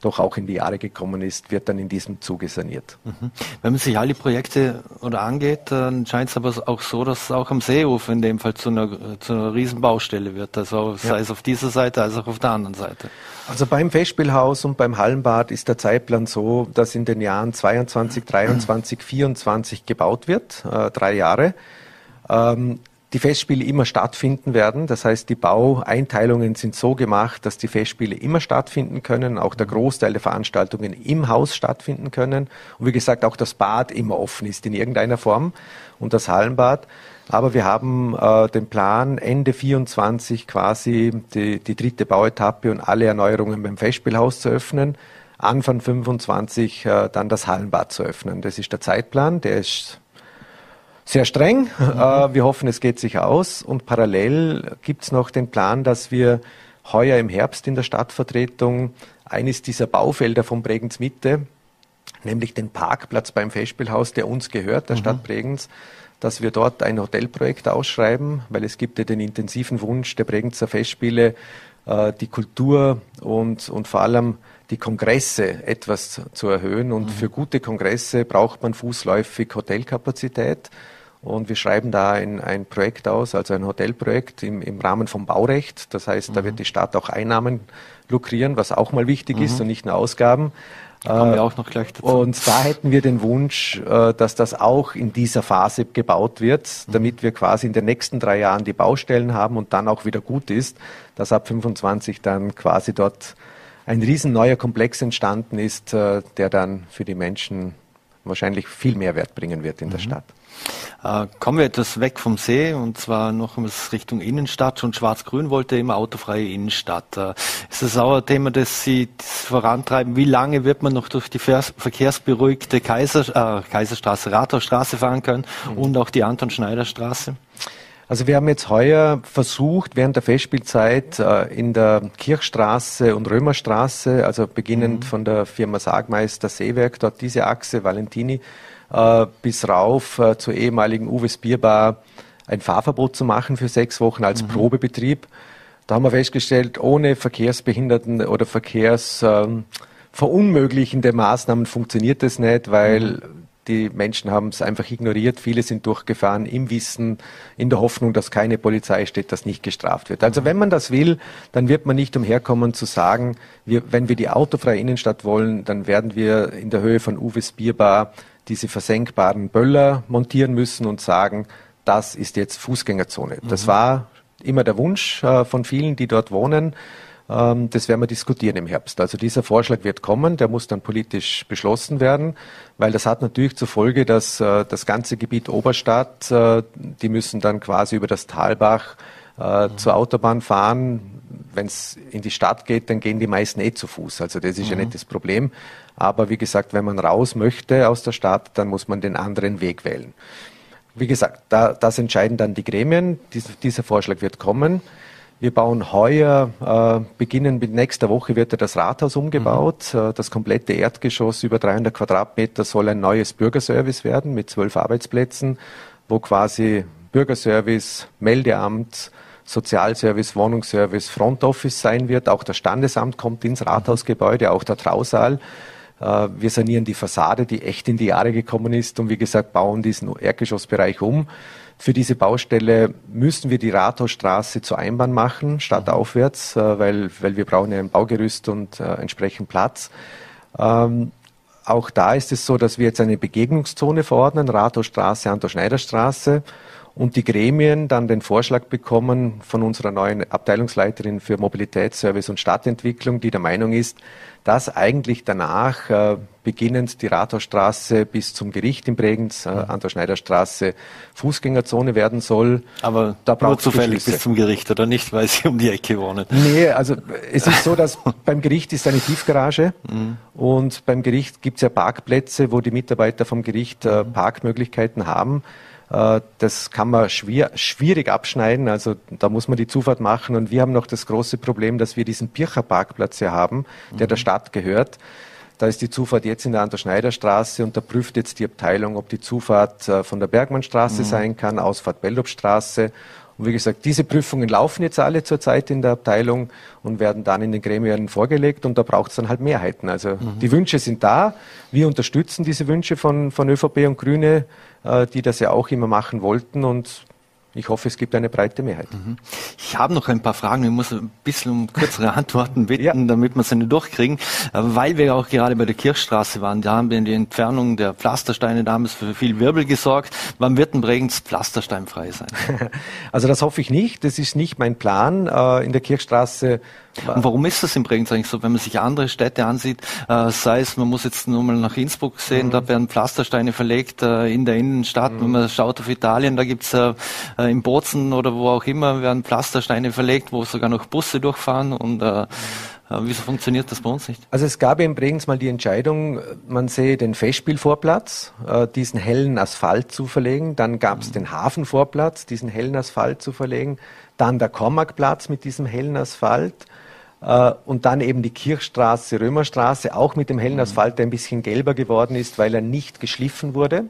Speaker 3: doch auch in die Jahre gekommen ist, wird dann in diesem Zuge saniert.
Speaker 1: Mhm. Wenn man sich alle Projekte oder angeht, dann scheint es aber auch so, dass es auch am Seeufer in dem Fall zu einer, zu einer Riesenbaustelle wird. Also sei ja. es auf dieser Seite als auch auf der anderen Seite.
Speaker 3: Also beim Festspielhaus und beim Hallenbad ist der Zeitplan so, dass in den Jahren 22, 23, 24 gebaut wird, äh, drei Jahre. Ähm, die Festspiele immer stattfinden werden. Das heißt, die Baueinteilungen sind so gemacht, dass die Festspiele immer stattfinden können, auch der Großteil der Veranstaltungen im Haus stattfinden können. Und wie gesagt, auch das Bad immer offen ist in irgendeiner Form und das Hallenbad. Aber wir haben äh, den Plan, Ende 24 quasi die, die dritte Bauetappe und alle Erneuerungen beim Festspielhaus zu öffnen. Anfang 25 äh, dann das Hallenbad zu öffnen. Das ist der Zeitplan, der ist sehr streng. Mhm. (laughs) Äh, wir hoffen, es geht sich aus. Und parallel gibt es noch den Plan, dass wir heuer im Herbst in der Stadtvertretung eines dieser Baufelder von Bregenz Mitte nämlich den Parkplatz beim Festspielhaus, der uns gehört, der mhm. Stadt Bregenz, dass wir dort ein Hotelprojekt ausschreiben, weil es gibt ja den intensiven Wunsch der Bregenzer Festspiele, äh, die Kultur und, und vor allem die Kongresse etwas zu erhöhen. Und mhm. für gute Kongresse braucht man fußläufig Hotelkapazität. Und wir schreiben da ein, ein Projekt aus, also ein Hotelprojekt im, im Rahmen vom Baurecht. Das heißt, mhm. da wird die Stadt auch Einnahmen lukrieren, was auch mal wichtig mhm. ist und nicht nur Ausgaben.
Speaker 1: kommen wir auch noch gleich
Speaker 3: dazu. Und da hätten wir den Wunsch, äh, dass das auch in dieser Phase gebaut wird, mhm. damit wir quasi in den nächsten drei Jahren die Baustellen haben und dann auch wieder gut ist, dass ab 25 dann quasi dort ein riesen neuer Komplex entstanden ist, äh, der dann für die Menschen wahrscheinlich viel mehr Wert bringen wird in mhm. der Stadt.
Speaker 1: Äh, kommen wir etwas weg vom See und zwar noch Richtung Innenstadt. Schon Schwarz-Grün wollte immer autofreie Innenstadt. Äh, ist das auch ein Thema, das Sie vorantreiben? Wie lange wird man noch durch die verkehrsberuhigte Kaiser, äh, Kaiserstraße, Rathaustraße fahren können mhm. und auch die Anton-Schneider-Straße?
Speaker 3: Also wir haben jetzt heuer versucht, während der Festspielzeit äh, in der Kirchstraße und Römerstraße, also beginnend mhm. von der Firma Sagmeister Seewerk, dort diese Achse, Valentini, äh, bis rauf äh, zur ehemaligen Uwes Bierbar ein Fahrverbot zu machen für sechs Wochen als mhm. Probebetrieb. Da haben wir festgestellt, ohne Verkehrsbehinderten oder Verkehrsverunmöglichende Maßnahmen funktioniert das nicht, weil mhm die Menschen haben es einfach ignoriert. Viele sind durchgefahren im Wissen, in der Hoffnung, dass keine Polizei steht, dass nicht gestraft wird. Also wenn man das will, dann wird man nicht umherkommen zu sagen, wir, wenn wir die autofreie Innenstadt wollen, dann werden wir in der Höhe von Uwes Bierbar diese versenkbaren Böller montieren müssen und sagen, das ist jetzt Fußgängerzone. Mhm. Das war immer der Wunsch äh, von vielen, die dort wohnen. Ähm, das werden wir diskutieren im Herbst. Also dieser Vorschlag wird kommen, der muss dann politisch beschlossen werden, weil das hat natürlich zur Folge, dass äh, das ganze Gebiet Oberstadt, äh, die müssen dann quasi über das Talbach äh, mhm. zur Autobahn fahren. Wenn es in die Stadt geht, dann gehen die meisten eh zu Fuß. Also das ist mhm. ja nicht das Problem. Aber wie gesagt, wenn man raus möchte aus der Stadt, dann muss man den anderen Weg wählen. Wie gesagt, da, das entscheiden dann die Gremien. Dies, dieser Vorschlag wird kommen. Wir bauen heuer, äh, beginnen mit nächster Woche wird ja das Rathaus umgebaut. Mhm. Äh, das komplette Erdgeschoss über 300 Quadratmeter soll ein neues Bürgerservice werden mit zwölf Arbeitsplätzen, wo quasi Bürgerservice, Meldeamt, Sozialservice, Wohnungsservice, Front Office sein wird. Auch das Standesamt kommt ins Rathausgebäude, auch der Trausaal. Äh, wir sanieren die Fassade, die echt in die Jahre gekommen ist und wie gesagt bauen diesen Erdgeschossbereich um. Für diese Baustelle müssen wir die Rathausstraße zur Einbahn machen, stadtaufwärts, äh, weil, weil wir brauchen ja ein Baugerüst und äh, entsprechend Platz. Ähm, auch da ist es so, dass wir jetzt eine Begegnungszone verordnen, Rathausstraße, Anton-Schneider-Straße und die Gremien dann den Vorschlag bekommen von unserer neuen Abteilungsleiterin für Mobilitätsservice und Stadtentwicklung, die der Meinung ist, dass eigentlich danach äh, beginnend die Rathausstraße bis zum Gericht in Bregenz äh, an der Schneiderstraße Fußgängerzone werden soll.
Speaker 1: Aber da nur zufällig bis zum Gericht oder nicht, weil Sie um die Ecke wohnen?
Speaker 3: Nee, also es ist so, dass (laughs) beim Gericht ist eine Tiefgarage mhm. und beim Gericht gibt es ja Parkplätze, wo die Mitarbeiter vom Gericht äh, Parkmöglichkeiten haben. Äh, das kann man schwer, schwierig abschneiden, also da muss man die Zufahrt machen. Und wir haben noch das große Problem, dass wir diesen Pircher Parkplatz hier haben, der mhm. der Stadt gehört. Da ist die Zufahrt jetzt in der Anton-Schneider-Straße und da prüft jetzt die Abteilung, ob die Zufahrt äh, von der Bergmannstraße mhm. sein kann, Ausfahrt Bellopstraße. Und wie gesagt, diese Prüfungen laufen jetzt alle zurzeit in der Abteilung und werden dann in den Gremien vorgelegt und da braucht es dann halt Mehrheiten. Also mhm. die Wünsche sind da. Wir unterstützen diese Wünsche von, von ÖVP und Grüne äh, die das ja auch immer machen wollten und ich hoffe, es gibt eine breite Mehrheit. Mhm.
Speaker 1: Ich habe noch ein paar Fragen. Ich muss ein bisschen um kürzere (laughs) Antworten bitten, ja. damit wir sie nicht durchkriegen. Weil wir auch gerade bei der Kirchstraße waren, da haben wir in die Entfernung der Pflastersteine damals für viel Wirbel gesorgt. Wann wird denn Bregenz pflastersteinfrei sein? (laughs)
Speaker 3: Also das hoffe ich nicht. Das ist nicht mein Plan. Äh, in der Kirchstraße
Speaker 1: und warum ist das in Bregenz eigentlich so, wenn man sich andere Städte ansieht, äh, sei es, man muss jetzt nur mal nach Innsbruck sehen, mhm. da werden Pflastersteine verlegt äh, in der Innenstadt, mhm. wenn man schaut auf Italien, da gibt's äh, äh, in Bozen oder wo auch immer, werden Pflastersteine verlegt, wo sogar noch Busse durchfahren und äh, äh, Wieso funktioniert das bei uns nicht?
Speaker 3: Also es gab in Bregenz mal die Entscheidung, man sehe den Festspielvorplatz, äh, diesen hellen Asphalt zu verlegen. Dann gab es mhm. den Hafenvorplatz, diesen hellen Asphalt zu verlegen. Dann der Kormakplatz mit diesem hellen Asphalt. Äh, und dann eben die Kirchstraße, Römerstraße, auch mit dem hellen mhm. Asphalt, der ein bisschen gelber geworden ist, weil er nicht geschliffen wurde.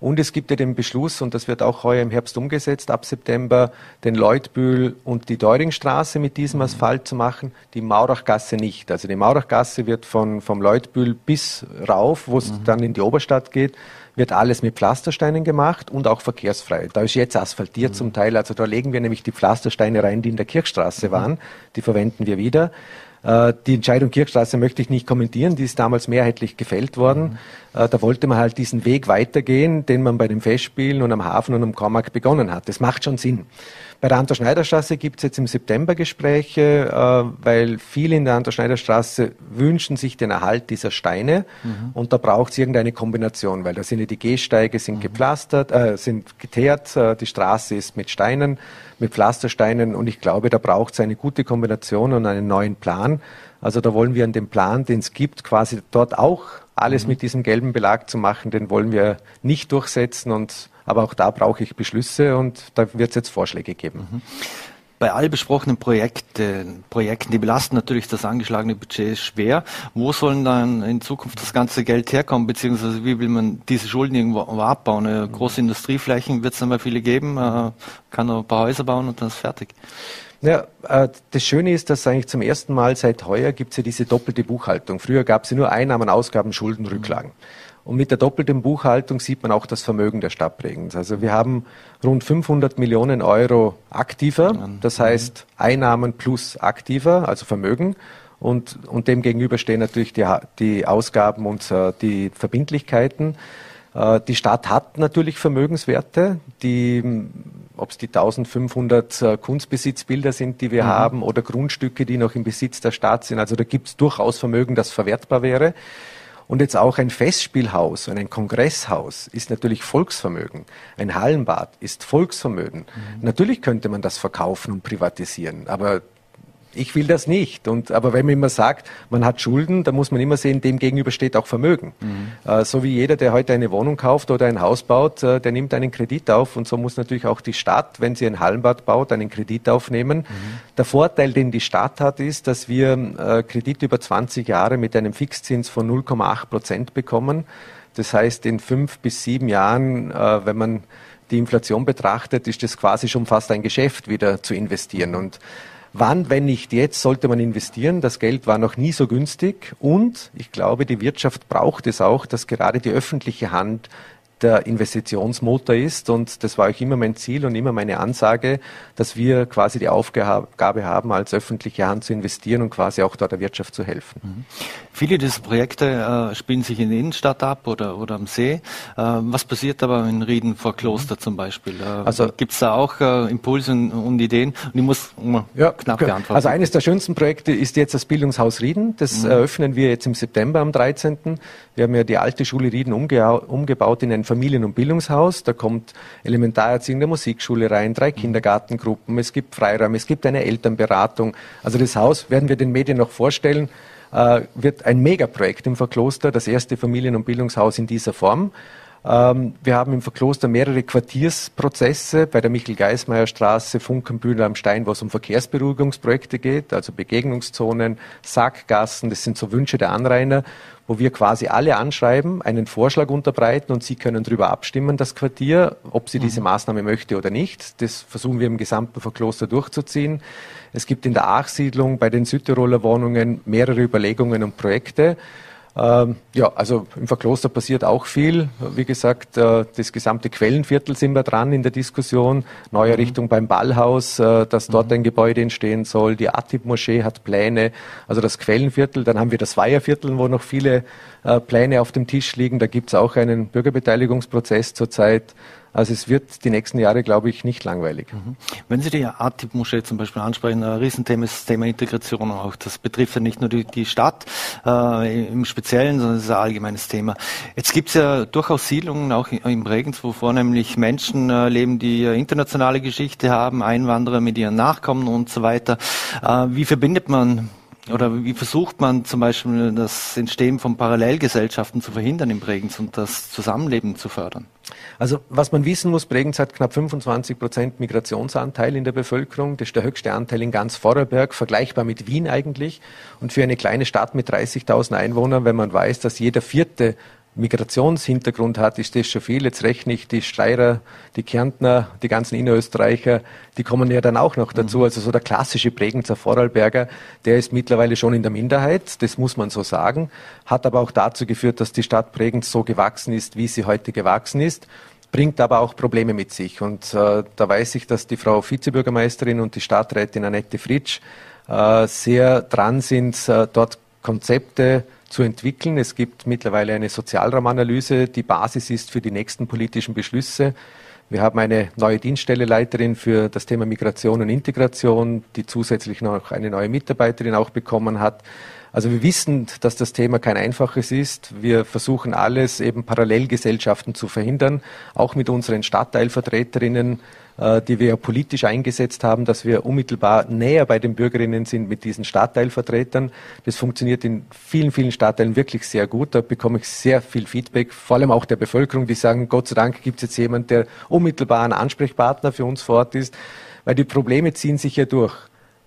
Speaker 3: Und es gibt ja den Beschluss, und das wird auch heuer im Herbst umgesetzt, ab September den Leutbühl und die Deuringstraße mit diesem mhm. Asphalt zu machen, die Maurachgasse nicht. Also die Maurachgasse wird von, vom Leutbühl bis rauf, wo es mhm. dann in die Oberstadt geht, wird alles mit Pflastersteinen gemacht und auch verkehrsfrei. Da ist jetzt asphaltiert mhm. zum Teil. Also da legen wir nämlich die Pflastersteine rein, die in der Kirchstraße mhm. waren. Die verwenden wir wieder. Äh, die Entscheidung Kirchstraße möchte ich nicht kommentieren, die ist damals mehrheitlich gefällt worden. Mhm. Äh, da wollte man halt diesen Weg weitergehen, den man bei den Festspielen und am Hafen und am Kormarkt begonnen hat. Das macht schon Sinn. Bei der Anton-Schneider-Straße gibt es jetzt im September Gespräche, äh, weil viele in der Anton-Schneider-Straße wünschen sich den Erhalt dieser Steine mhm. und da braucht es irgendeine Kombination, weil da sind ja die Gehsteige sind mhm. gepflastert, äh, sind geteert, äh, die Straße ist mit Steinen, mit Pflastersteinen und ich glaube, da braucht es eine gute Kombination und einen neuen Plan. Also da wollen wir an dem Plan, den es gibt, quasi dort auch alles mhm. mit diesem gelben Belag zu machen, den wollen wir nicht durchsetzen und aber auch da brauche ich Beschlüsse und da wird es jetzt Vorschläge geben. Mhm.
Speaker 1: Bei all besprochenen Projekte, Projekten, die belasten natürlich das angeschlagene Budget schwer. Wo sollen dann in Zukunft das ganze Geld herkommen, beziehungsweise wie will man diese Schulden irgendwo abbauen? Eine große Industrieflächen wird es dann mal viele geben, äh, kann ein paar Häuser bauen und dann ist fertig.
Speaker 3: Ja, äh, das Schöne ist, dass eigentlich zum ersten Mal seit heuer gibt es ja diese doppelte Buchhaltung. Früher gab es ja nur Einnahmen, Ausgaben, Schulden, Rücklagen. Mhm. Und mit der doppelten Buchhaltung sieht man auch das Vermögen der Stadt Bregenz. Also wir haben rund 500 Millionen Euro aktiver, das heißt Einnahmen plus aktiver, also Vermögen. Und, und dem gegenüber stehen natürlich die, die Ausgaben und uh, die Verbindlichkeiten. Uh, die Stadt hat natürlich Vermögenswerte, die ob es die 1500 uh, Kunstbesitzbilder sind, die wir mhm. haben, oder Grundstücke, die noch im Besitz der Stadt sind. Also da gibt es durchaus Vermögen, das verwertbar wäre. Und jetzt auch ein Festspielhaus und ein Kongresshaus ist natürlich Volksvermögen. Ein Hallenbad ist Volksvermögen. Mhm. Natürlich könnte man das verkaufen und privatisieren, aber ich will das nicht. Und, aber wenn man immer sagt, man hat Schulden, dann muss man immer sehen, dem gegenüber steht auch Vermögen. Mhm. Äh, so wie jeder, der heute eine Wohnung kauft oder ein Haus baut, äh, der nimmt einen Kredit auf. Und so muss natürlich auch die Stadt, wenn sie ein Hallenbad baut, einen Kredit aufnehmen. Mhm. Der Vorteil, den die Stadt hat, ist, dass wir äh, Kredit über 20 Jahre mit einem Fixzins von 0,8 Prozent bekommen. Das heißt, in fünf bis sieben Jahren, äh, wenn man die Inflation betrachtet, ist das quasi schon fast ein Geschäft, wieder zu investieren. Und Wann, wenn nicht jetzt, sollte man investieren? Das Geld war noch nie so günstig und ich glaube, die Wirtschaft braucht es auch, dass gerade die öffentliche Hand der Investitionsmotor ist. Und das war auch immer mein Ziel und immer meine Ansage, dass wir quasi die Aufgabe haben, als öffentliche Hand zu investieren und quasi auch dort der Wirtschaft zu helfen. Mhm.
Speaker 1: Viele dieser Projekte äh, spielen sich in der Innenstadt ab oder, oder am See. Äh, was passiert aber in Rieden vor Kloster mhm. zum Beispiel? Äh, also gibt es da auch äh, Impulse und, und, Ideen? Und ich muss ja, knapp beantworten.
Speaker 3: Also eines der schönsten Projekte ist jetzt das Bildungshaus Rieden. Das mhm. eröffnen wir jetzt im September am 13. Wir haben ja die alte Schule Rieden umge umgebaut in ein Familien- und Bildungshaus. Da kommt Elementarerziehung der Musikschule rein, drei Kindergartengruppen, es gibt Freiraum, es gibt eine Elternberatung. Also das Haus werden wir den Medien noch vorstellen, äh, wird ein Megaprojekt im Verkloster, das erste Familien- und Bildungshaus in dieser Form. Ähm, wir haben im Verkloster mehrere Quartiersprozesse bei der Michel-Geismeier-Straße, Funkenbühne am Stein, wo es um Verkehrsberuhigungsprojekte geht, also Begegnungszonen, Sackgassen, das sind so Wünsche der Anrainer, wo wir quasi alle anschreiben, einen Vorschlag unterbreiten und sie können darüber abstimmen, das Quartier, ob sie mhm. diese Maßnahme möchte oder nicht. Das versuchen wir im gesamten Verkloster durchzuziehen. Es gibt in der Achsiedlung bei den Südtiroler Wohnungen mehrere Überlegungen und Projekte. Ähm, ja, also im Verkloster passiert auch viel. Wie gesagt, äh, das gesamte Quellenviertel sind wir dran in der Diskussion. Neue mhm. Richtung beim Ballhaus, äh, dass dort mhm. ein Gebäude entstehen soll. Die Atib-Moschee hat Pläne. Also das Quellenviertel. Dann haben wir das Weiherviertel, wo noch viele äh, Pläne auf dem Tisch liegen. Da gibt es auch einen Bürgerbeteiligungsprozess zurzeit. Also es wird die nächsten Jahre, glaube ich, nicht langweilig. Mhm.
Speaker 1: Wenn Sie die ATIP-Moschee zum Beispiel ansprechen, ein Riesenthema ist das Thema Integration auch. Das betrifft ja nicht nur die, die Stadt äh, im Speziellen, sondern es ist ein allgemeines Thema. Jetzt gibt es ja durchaus Siedlungen auch im Bregenz, wo vornehmlich Menschen äh, leben, die internationale Geschichte haben, Einwanderer mit ihren Nachkommen und so weiter. Äh, wie verbindet man oder wie versucht man zum Beispiel das Entstehen von Parallelgesellschaften zu verhindern in Bregenz und das Zusammenleben zu fördern?
Speaker 3: Also was man wissen muss, Bregenz hat knapp 25 Prozent Migrationsanteil in der Bevölkerung. Das ist der höchste Anteil in ganz Vorarlberg, vergleichbar mit Wien eigentlich. Und für eine kleine Stadt mit 30.000 Einwohnern, wenn man weiß, dass jeder vierte Migrationshintergrund hat, ist das schon viel. Jetzt rechne ich die Steirer, die Kärntner, die ganzen Innerösterreicher, die kommen ja dann auch noch dazu. Mhm. Also so der klassische Bregenzer Vorarlberger, der ist mittlerweile schon in der Minderheit, das muss man so sagen, hat aber auch dazu geführt, dass die Stadt Bregenz so gewachsen ist, wie sie heute gewachsen ist bringt aber auch Probleme mit sich. Und äh, da weiß ich, dass die Frau Vizebürgermeisterin und die Stadträtin Annette Fritsch äh, sehr dran sind, äh, dort Konzepte zu entwickeln. Es gibt mittlerweile eine Sozialraumanalyse, die Basis ist für die nächsten politischen Beschlüsse. Wir haben eine neue Dienststelleleiterin für das Thema Migration und Integration, die zusätzlich noch eine neue Mitarbeiterin auch bekommen hat. Also wir wissen, dass das Thema kein einfaches ist. Wir versuchen alles, eben Parallelgesellschaften zu verhindern, auch mit unseren Stadtteilvertreterinnen die wir politisch eingesetzt haben, dass wir unmittelbar näher bei den Bürgerinnen sind mit diesen Stadtteilvertretern. Das funktioniert in vielen, vielen Stadtteilen wirklich sehr gut. Da bekomme ich sehr viel Feedback, vor allem auch der Bevölkerung, die sagen, Gott sei Dank gibt es jetzt jemand, der unmittelbar ein Ansprechpartner für uns vor Ort ist, weil die Probleme ziehen sich ja durch.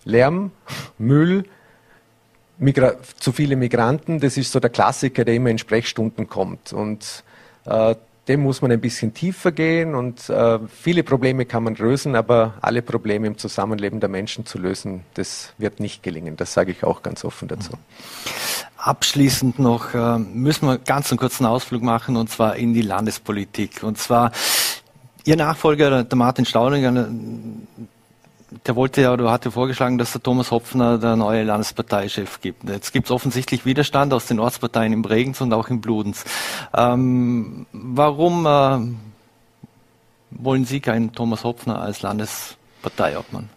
Speaker 3: Lärm, Müll, Migra zu viele Migranten, das ist so der Klassiker, der immer in Sprechstunden kommt. Und äh, dem muss man ein bisschen tiefer gehen und äh, viele Probleme kann man lösen, aber alle Probleme im Zusammenleben der Menschen zu lösen, das wird nicht gelingen. Das sage ich auch ganz offen dazu.
Speaker 1: Abschließend noch äh, müssen wir ganz einen kurzen Ausflug machen und zwar in die Landespolitik. Und zwar Ihr Nachfolger, der Martin Staudinger, der wollte ja oder hatte vorgeschlagen, dass der Thomas Hopfner der neue Landesparteichef gibt. Jetzt gibt es offensichtlich Widerstand aus den Ortsparteien im Bregenz und auch im Bludenz. Ähm, warum äh, wollen Sie keinen Thomas Hopfner als Landesparteiobmann?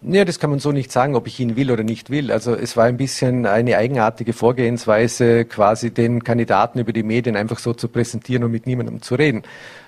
Speaker 3: Ja, das kann man so nicht sagen, ob ich ihn will oder nicht will. Also es war ein bisschen eine eigenartige Vorgehensweise, quasi den Kandidaten über die Medien einfach so zu präsentieren und mit niemandem zu reden.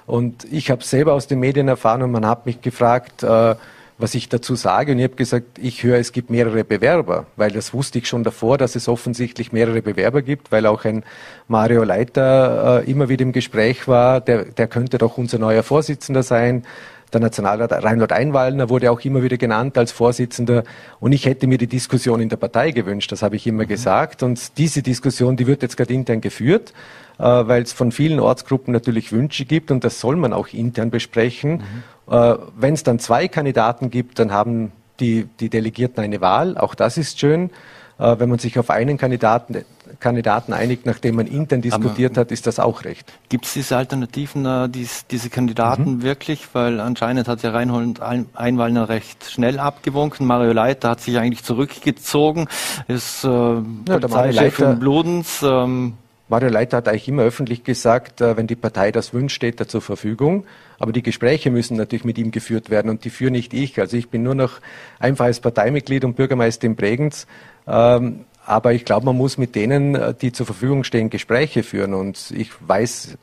Speaker 3: Und ich habe selber aus den Medien erfahren und man hat mich gefragt, äh, was ich dazu sage. Und ich habe gesagt, ich höre, es gibt mehrere Bewerber, weil das wusste ich schon davor, dass es offensichtlich mehrere Bewerber gibt, weil auch ein Mario Leiter äh, immer wieder im Gespräch war, der, der könnte doch unser neuer Vorsitzender sein. Der Nationalrat Reinhold Einwallner wurde auch immer wieder genannt als Vorsitzender. Und ich hätte mir die Diskussion in der Partei gewünscht, das habe ich immer mhm. gesagt. Und diese Diskussion, die wird jetzt gerade intern geführt, äh, weil es von vielen Ortsgruppen natürlich Wünsche gibt und das soll man auch intern besprechen. Mhm. Äh, Wenn es dann zwei Kandidaten gibt, dann haben die, die Delegierten eine Wahl. Auch das ist schön. Äh, wenn man sich auf einen Kandidaten, Kandidaten einigt, nachdem man intern diskutiert Aber hat, ist das auch recht.
Speaker 1: Gibt es diese Alternativen, äh, dies, diese Kandidaten mhm. wirklich? Weil anscheinend hat ja Reinhold Einwallner recht schnell abgewunken. Mario Leiter hat sich eigentlich zurückgezogen, ist äh, ja, Polizeichef in Bludens. Ähm,
Speaker 3: Mario Leiter hat eigentlich immer öffentlich gesagt, äh, wenn die Partei das wünscht, steht er zur Verfügung. Aber die Gespräche müssen natürlich mit ihm geführt werden und die führe nicht ich. Also ich bin nur noch einfaches Parteimitglied und Bürgermeister in Bregenz. Ähm, aber ich glaube, man muss mit denen, äh, die zur Verfügung stehen, Gespräche führen. Und ich weiß,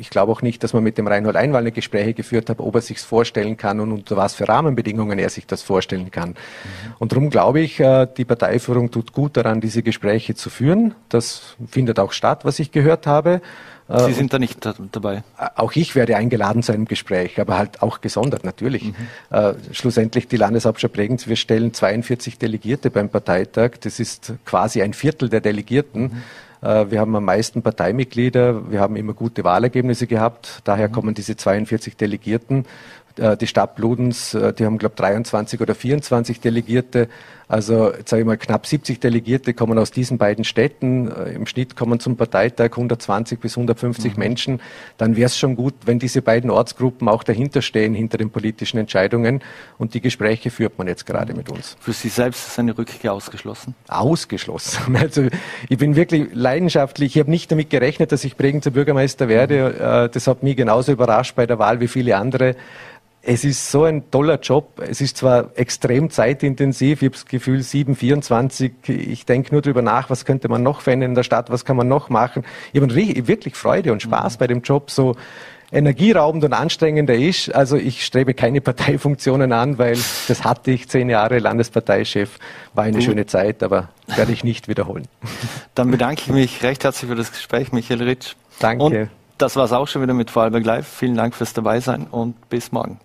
Speaker 3: ich glaube auch nicht, dass man mit dem Reinhold Einwallner Gespräche geführt hat, ob er sich vorstellen kann und unter was für Rahmenbedingungen er sich das vorstellen kann. Mhm. Und darum glaube ich, äh, die Parteiführung tut gut daran, diese Gespräche zu führen. Das findet auch statt, was ich gehört habe.
Speaker 1: Sie sind da nicht dabei?
Speaker 3: Auch ich werde eingeladen zu einem Gespräch, aber halt auch gesondert natürlich. Mhm. Äh, schlussendlich die Landeshauptstadt Bregenz, wir stellen 42 Delegierte beim Parteitag. Das ist quasi ein Viertel der Delegierten. Mhm. Äh, wir haben am meisten Parteimitglieder, wir haben immer gute Wahlergebnisse gehabt, daher mhm. kommen diese 42 Delegierten. Äh, die Stadt Bludens, äh, die haben, glaube ich, 23 oder 24 Delegierte. Also sage ich mal, knapp 70 Delegierte kommen aus diesen beiden Städten. Äh, Im Schnitt kommen zum Parteitag 120 bis 150 mhm. Menschen. Dann wäre es schon gut, wenn diese beiden Ortsgruppen auch dahinter stehen, hinter den politischen Entscheidungen. Und die Gespräche führt man jetzt gerade mit uns.
Speaker 1: Für Sie selbst ist eine Rückkehr ausgeschlossen?
Speaker 3: Ausgeschlossen. (laughs) Also ich bin wirklich leidenschaftlich. Ich habe nicht damit gerechnet, dass ich Bregenzer Bürgermeister werde. Das hat mich genauso überrascht bei der Wahl wie viele andere. Es ist so ein toller Job. Es ist zwar extrem zeitintensiv. Ich habe das Gefühl, 7, 24. Ich denke nur darüber nach, was könnte man noch verändern in der Stadt, was kann man noch machen. Ich habe wirklich Freude und Spaß mhm. bei dem Job. So energieraubend und anstrengender ist. Also ich strebe keine (laughs) Parteifunktionen an, weil das hatte ich zehn Jahre Landesparteichef. War eine Gut. schöne Zeit, aber werde ich nicht wiederholen. (laughs)
Speaker 1: Dann bedanke ich mich recht herzlich für das Gespräch, Michael Ritsch.
Speaker 3: Danke.
Speaker 1: Und das war es auch schon wieder mit Vorarlberg Live. Vielen Dank fürs Dabeisein und bis morgen.